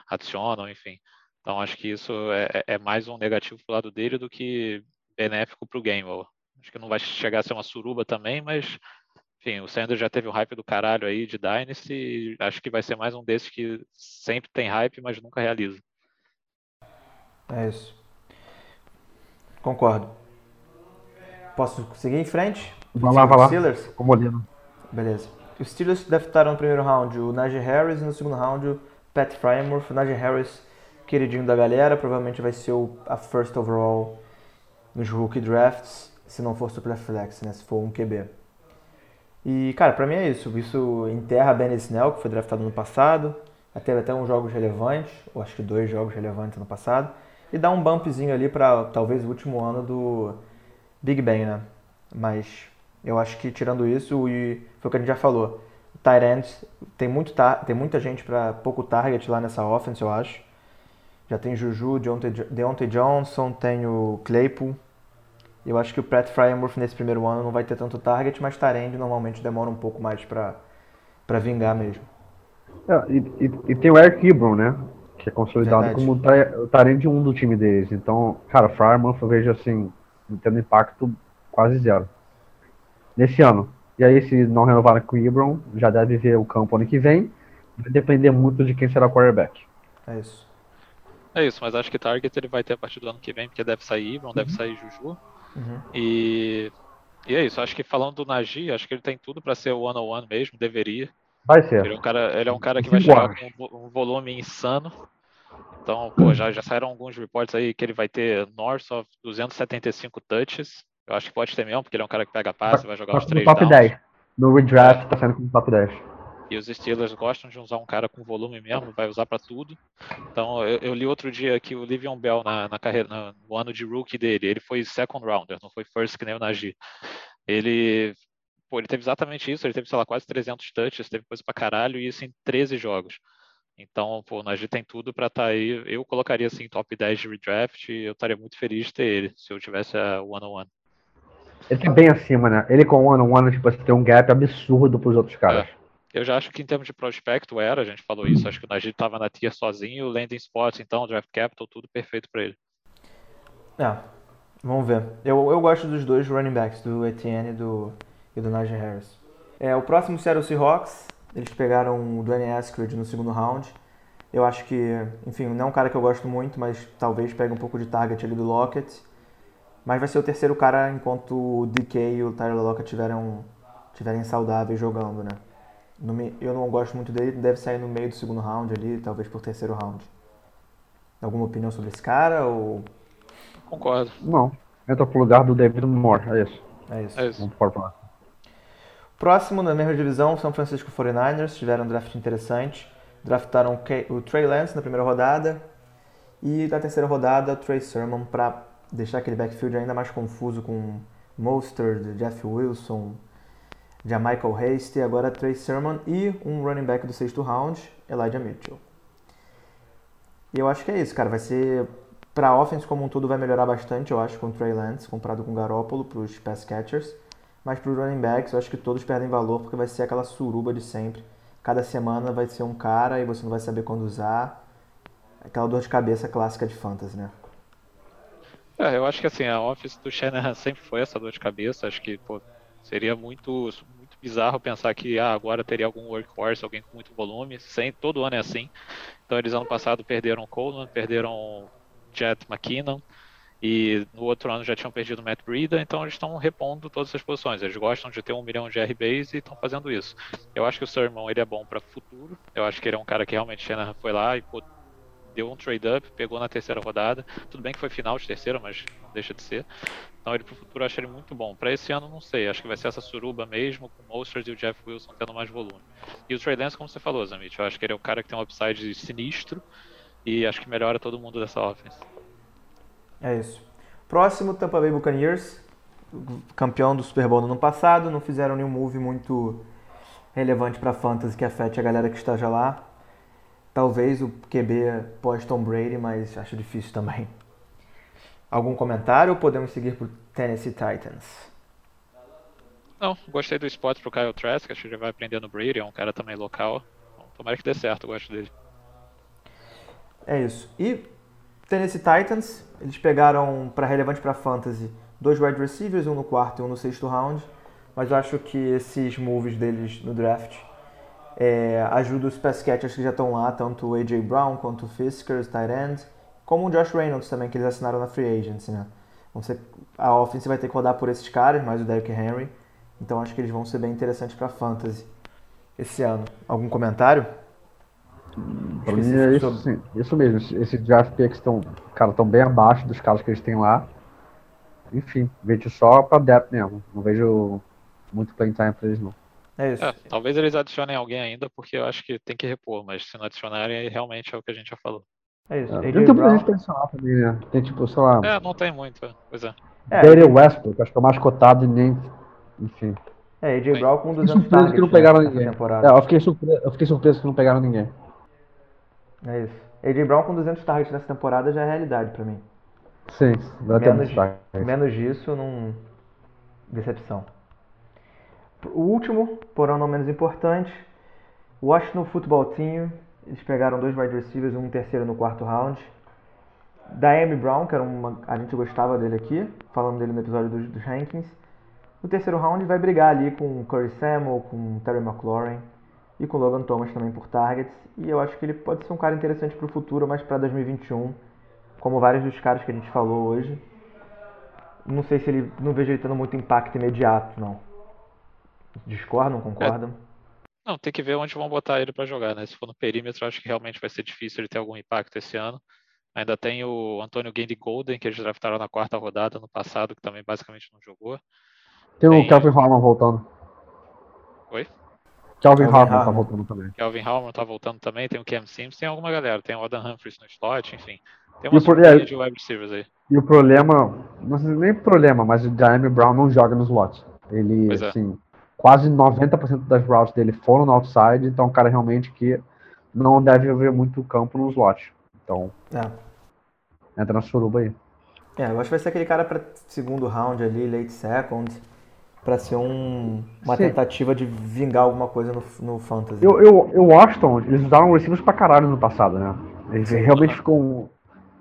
adicionam, enfim. Então acho que isso é, é, é mais um negativo pro lado dele do que benéfico para o game. Acho que não vai chegar a ser uma suruba também, mas enfim, o Sanders já teve o hype do caralho aí de Dynasty. acho que vai ser mais um desses que sempre tem hype, mas nunca realiza. É isso. Concordo. Posso seguir em frente? Vai lá, vai lá. Steelers? Beleza. os Steelers draftaram no primeiro round o Najee Harris e no segundo round o Pat Fryermuth. O Najee Harris, queridinho da galera, provavelmente vai ser o, a first overall nos rookie drafts, se não for Superflex, né? Se for um QB. E, cara, pra mim é isso. Isso enterra Ben Snell, que foi draftado no passado. Teve até uns jogos relevantes, ou acho que dois jogos relevantes no passado. E dá um bumpzinho ali para talvez o último ano do Big Ben, né? Mas eu acho que tirando isso, e foi o que a gente já falou. Tyrant tem, muito tem muita gente para pouco target lá nessa offense, eu acho. Já tem Juju, Deontay, Deontay Johnson, tem o Claypool. Eu acho que o Pratt Fryermuth nesse primeiro ano não vai ter tanto target, mas Tyrande normalmente demora um pouco mais para vingar mesmo. É, e, e, e, tem o Eric Ebron, né? Que é consolidado Verdade. como o Tyrande 1 do time deles. Então, cara, Fryermuth eu vejo assim, tendo impacto quase zero. Nesse ano. E aí, se não renovar com o Ebron, já deve ver o campo ano que vem. Vai depender muito de quem será o quarterback. É isso. É isso, mas acho que Target ele vai ter a partir do ano que vem, porque deve sair Ebron, uhum. deve sair Juju. Uhum. E, e é isso, acho que falando do Nagy, acho que ele tem tudo para ser o one-on-one mesmo, deveria. Vai ser. Ele é um cara, ele é um cara que vai chegar com um volume insano. Então, pô, já, já saíram alguns reports aí que ele vai ter north of 275 touches. Eu acho que pode ter mesmo, porque ele é um cara que pega passe, vai jogar os três top downs. 10. No redraft tá saindo como top 10. E os Steelers gostam de usar um cara com volume mesmo, vai usar para tudo. Então, eu, eu, li outro dia que o Livion Bell, na, na carreira, no ano de rookie dele, ele foi second rounder, não foi first que nem o Najee. Ele, pô, ele teve exatamente isso, ele teve, sei lá, quase 300 touches, teve coisa pra caralho, e isso em 13 jogos. Então, pô, o Najee tem tudo para estar tá aí. Eu colocaria assim top 10 de redraft e eu estaria muito feliz de ter ele, se eu tivesse a one-on-one. Ele tá bem acima, né? Ele com one-on-one, tipo, tem um gap absurdo pros outros caras. É. Eu já acho que em termos de prospecto era, a gente falou isso, acho que o Najee estava na tier sozinho, o landing spots, então, draft capital, tudo perfeito para ele. É, vamos ver. Eu, eu gosto dos dois running backs, do Etienne e do, e do Najee Harris. É, o próximo Seattle Seahawks, eles pegaram o Danny Askred no segundo round. Eu acho que, enfim, não é um cara que eu gosto muito, mas talvez pegue um pouco de target ali do Lockett. Mas vai ser o terceiro cara enquanto o DK e o Tyler Lockett tiverem, tiverem saudáveis jogando, né? Eu não gosto muito dele, deve sair no meio do segundo round ali, talvez por terceiro round. Alguma opinião sobre esse cara ou. Concordo. Não. Entra pro lugar do David Moore, é isso. É isso. É isso. Vamos Próximo, na mesma divisão, São Francisco 49ers, tiveram um draft interessante. Draftaram o Trey Lance na primeira rodada e na terceira rodada o Trey Sermon para deixar aquele backfield ainda mais confuso com Mostert, Jeff Wilson, já Michael Hasty, agora Trey Sermon e um running back do sexto round, Elijah Mitchell. E eu acho que é isso, cara. Vai ser. Pra offense como um todo vai melhorar bastante, eu acho, com o Trey Lance, comparado com o Garoppolo, pros pass catchers. Mas pros running backs, eu acho que todos perdem valor, porque vai ser aquela suruba de sempre. Cada semana vai ser um cara e você não vai saber quando usar. Aquela dor de cabeça clássica de fantasy, né? É, eu acho que assim, a office do Shanahan sempre foi essa dor de cabeça. Acho que pô, seria muito, bizarro pensar que ah, agora teria algum workhorse, alguém com muito volume. Sem, todo ano é assim. Então eles ano passado perderam Coleman, perderam Jet McKinnon e no outro ano já tinham perdido Matt Breida, então eles estão repondo todas as posições. Eles gostam de ter um milhão de RBs e estão fazendo isso. Eu acho que o Sermon ele é bom para futuro. Eu acho que ele é um cara que realmente foi lá e deu um trade-up, pegou na terceira rodada. Tudo bem que foi final de terceira, mas não deixa de ser. Então ele pro futuro eu acho ele muito bom. Para esse ano não sei, acho que vai ser essa suruba mesmo, com o Mostert e o Jeff Wilson tendo mais volume. E o Trey Lance, como você falou, Zamit, eu acho que ele é o cara que tem um upside sinistro e acho que melhora todo mundo dessa offense. É isso. Próximo, Tampa Bay Buccaneers, campeão do Super Bowl no ano passado, não fizeram nenhum move muito relevante para fantasy que afete a galera que está já lá. Talvez o QB pós Tom Brady, mas acho difícil também. Algum comentário ou podemos seguir para o Tennessee Titans? Não, gostei do spot pro Kyle Trask, acho que ele vai aprender no Brady, é um cara também local. Então, tomara que dê certo, eu gosto dele. É isso. E Tennessee Titans, eles pegaram para relevante para fantasy dois wide receivers, um no quarto e um no sexto round, mas eu acho que esses moves deles no draft é, ajuda os pass catchers que já estão lá, tanto o A.J. Brown quanto o Fisker, os tight end, como o Josh Reynolds também, que eles assinaram na free agency, né? Ser, a offense vai ter que rodar por esses caras, mais o Derrick Henry, então acho que eles vão ser bem interessantes para fantasy. esse ano. Algum comentário? É isso, sim, isso mesmo. Esses draft picks estão, cara, estão bem abaixo dos caras que eles têm lá. Enfim, vejo só pra depth mesmo. Não vejo muito playing time pra eles não. É isso. É, talvez eles adicionem alguém ainda, porque eu acho que tem que repor, mas se não adicionarem, aí realmente é o que a gente já falou. É isso. É, tem muita Brown. gente pensando lá também, né? Tem tipo, sei lá, É, não tem muito, é. pois é. É, Daryl Westbrook, acho que é o mais cotado e nem. Enfim. é, AJ. Brown com Fiquei 200 surpreso targets que não né, pegaram nessa ninguém. temporada. É, eu fiquei, surpreso, eu fiquei surpreso que não pegaram ninguém. É isso. AJ Brown com 200 targets nessa temporada já é realidade pra mim. Sim, dá até Menos, menos disso, não. Decepção. O último, porém não menos importante, Washington Football Team. Eles pegaram dois wide receivers, um terceiro no quarto round. Diame Brown, que era uma. A gente gostava dele aqui, falando dele no episódio dos, dos rankings. No terceiro round vai brigar ali com o Curry Samuel, com o Terry McLaurin e com o Logan Thomas também por targets. E eu acho que ele pode ser um cara interessante para o futuro, mas para 2021, como vários dos caras que a gente falou hoje. Não sei se ele. Não vejo ele tendo muito impacto imediato, não. Discordam, concordam? Não, tem que ver onde vão botar ele pra jogar, né? Se for no perímetro, acho que realmente vai ser difícil ele ter algum impacto esse ano. Ainda tem o Antônio Gandy Golden, que eles draftaram na quarta rodada no passado, que também basicamente não jogou. Tem o Tem- Calvin Harmon voltando. Oi? Calvin Calvin Harmon tá Harmon. voltando também. Kelvin Hallman tá voltando também, tem o Cam Sims, tem alguma galera, tem o Adam Humphries no slot, enfim. Tem uma surpresa é- de wide receivers aí. E o problema, não sei nem problema, mas o Jaime Brown não joga no slot. Ele, Pois é. assim, quase 90% das routes dele foram no outside, então é um cara realmente que não deve haver muito campo no slot. Então, É. entra na suruba aí. É, eu acho que vai ser aquele cara para segundo round ali, late second, para ser um, uma Sim. tentativa de vingar alguma coisa no, no fantasy. Eu, eu, eu Washington, eles usaram receivers pra caralho no passado, né? Eles realmente ficam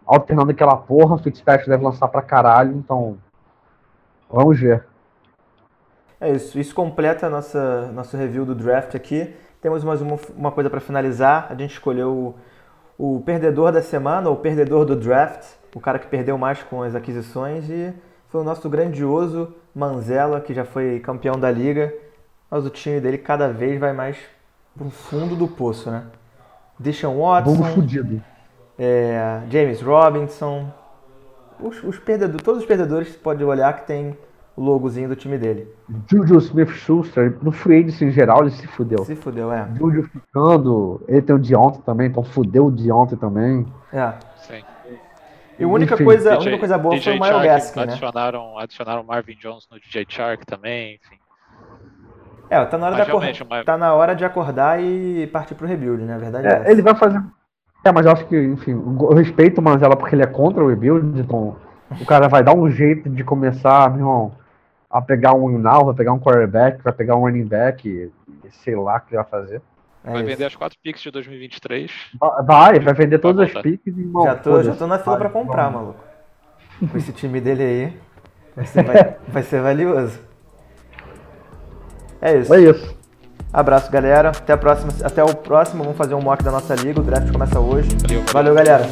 alternando aquela porra, o Fitzpatrick deve lançar pra caralho, então vamos ver. É isso. Isso completa a nossa nosso review do draft aqui. Temos mais uma, uma coisa para finalizar. A gente escolheu o, o perdedor da semana, ou o perdedor do draft, o cara que perdeu mais com as aquisições e foi o nosso grandioso Manzella, que já foi campeão da liga. Mas o time dele cada vez vai mais pro fundo do poço, né? Deshaun Watson, Vamos fudido. é, James Robinson, os, os perdedores, todos os perdedores você pode olhar que tem o logozinho do time dele. Juju Smith-Schuster, no free agency em geral, ele se fudeu. Se fudeu, é. Juju ficando, ele tem o Deontay também, então fudeu o Deontay também. É. Sim. E a única Enfim, coisa, a DJ única coisa boa DJ foi o Chark, Gaskin, né? adicionaram, adicionaram Marvin Jones no DJ Shark também, enfim. É, tá na hora, Mas de, acor- realmente, o Miles- tá na hora de acordar e partir pro rebuild, né? A verdade é, É, ele vai fazer. É, mas eu acho que, enfim, eu respeito o Manzella porque ele é contra o rebuild, então o cara vai dar um jeito de começar, meu irmão, a pegar um now, vai pegar um quarterback, vai pegar um running back, e, e sei lá o que ele vai fazer. É Vai isso. vender as quatro picks de 2023. Va- Vai, vai vender todas Vai as piques e, já, tô, já tô na fila Vai, pra comprar, vamos. maluco. Com esse time dele aí, vai ser, vai- vai ser valioso. É isso. É isso. Abraço, galera. Até, a próxima, até o próximo. Vamos fazer um mock da nossa liga. O draft começa hoje. Valeu, valeu. Valeu galera.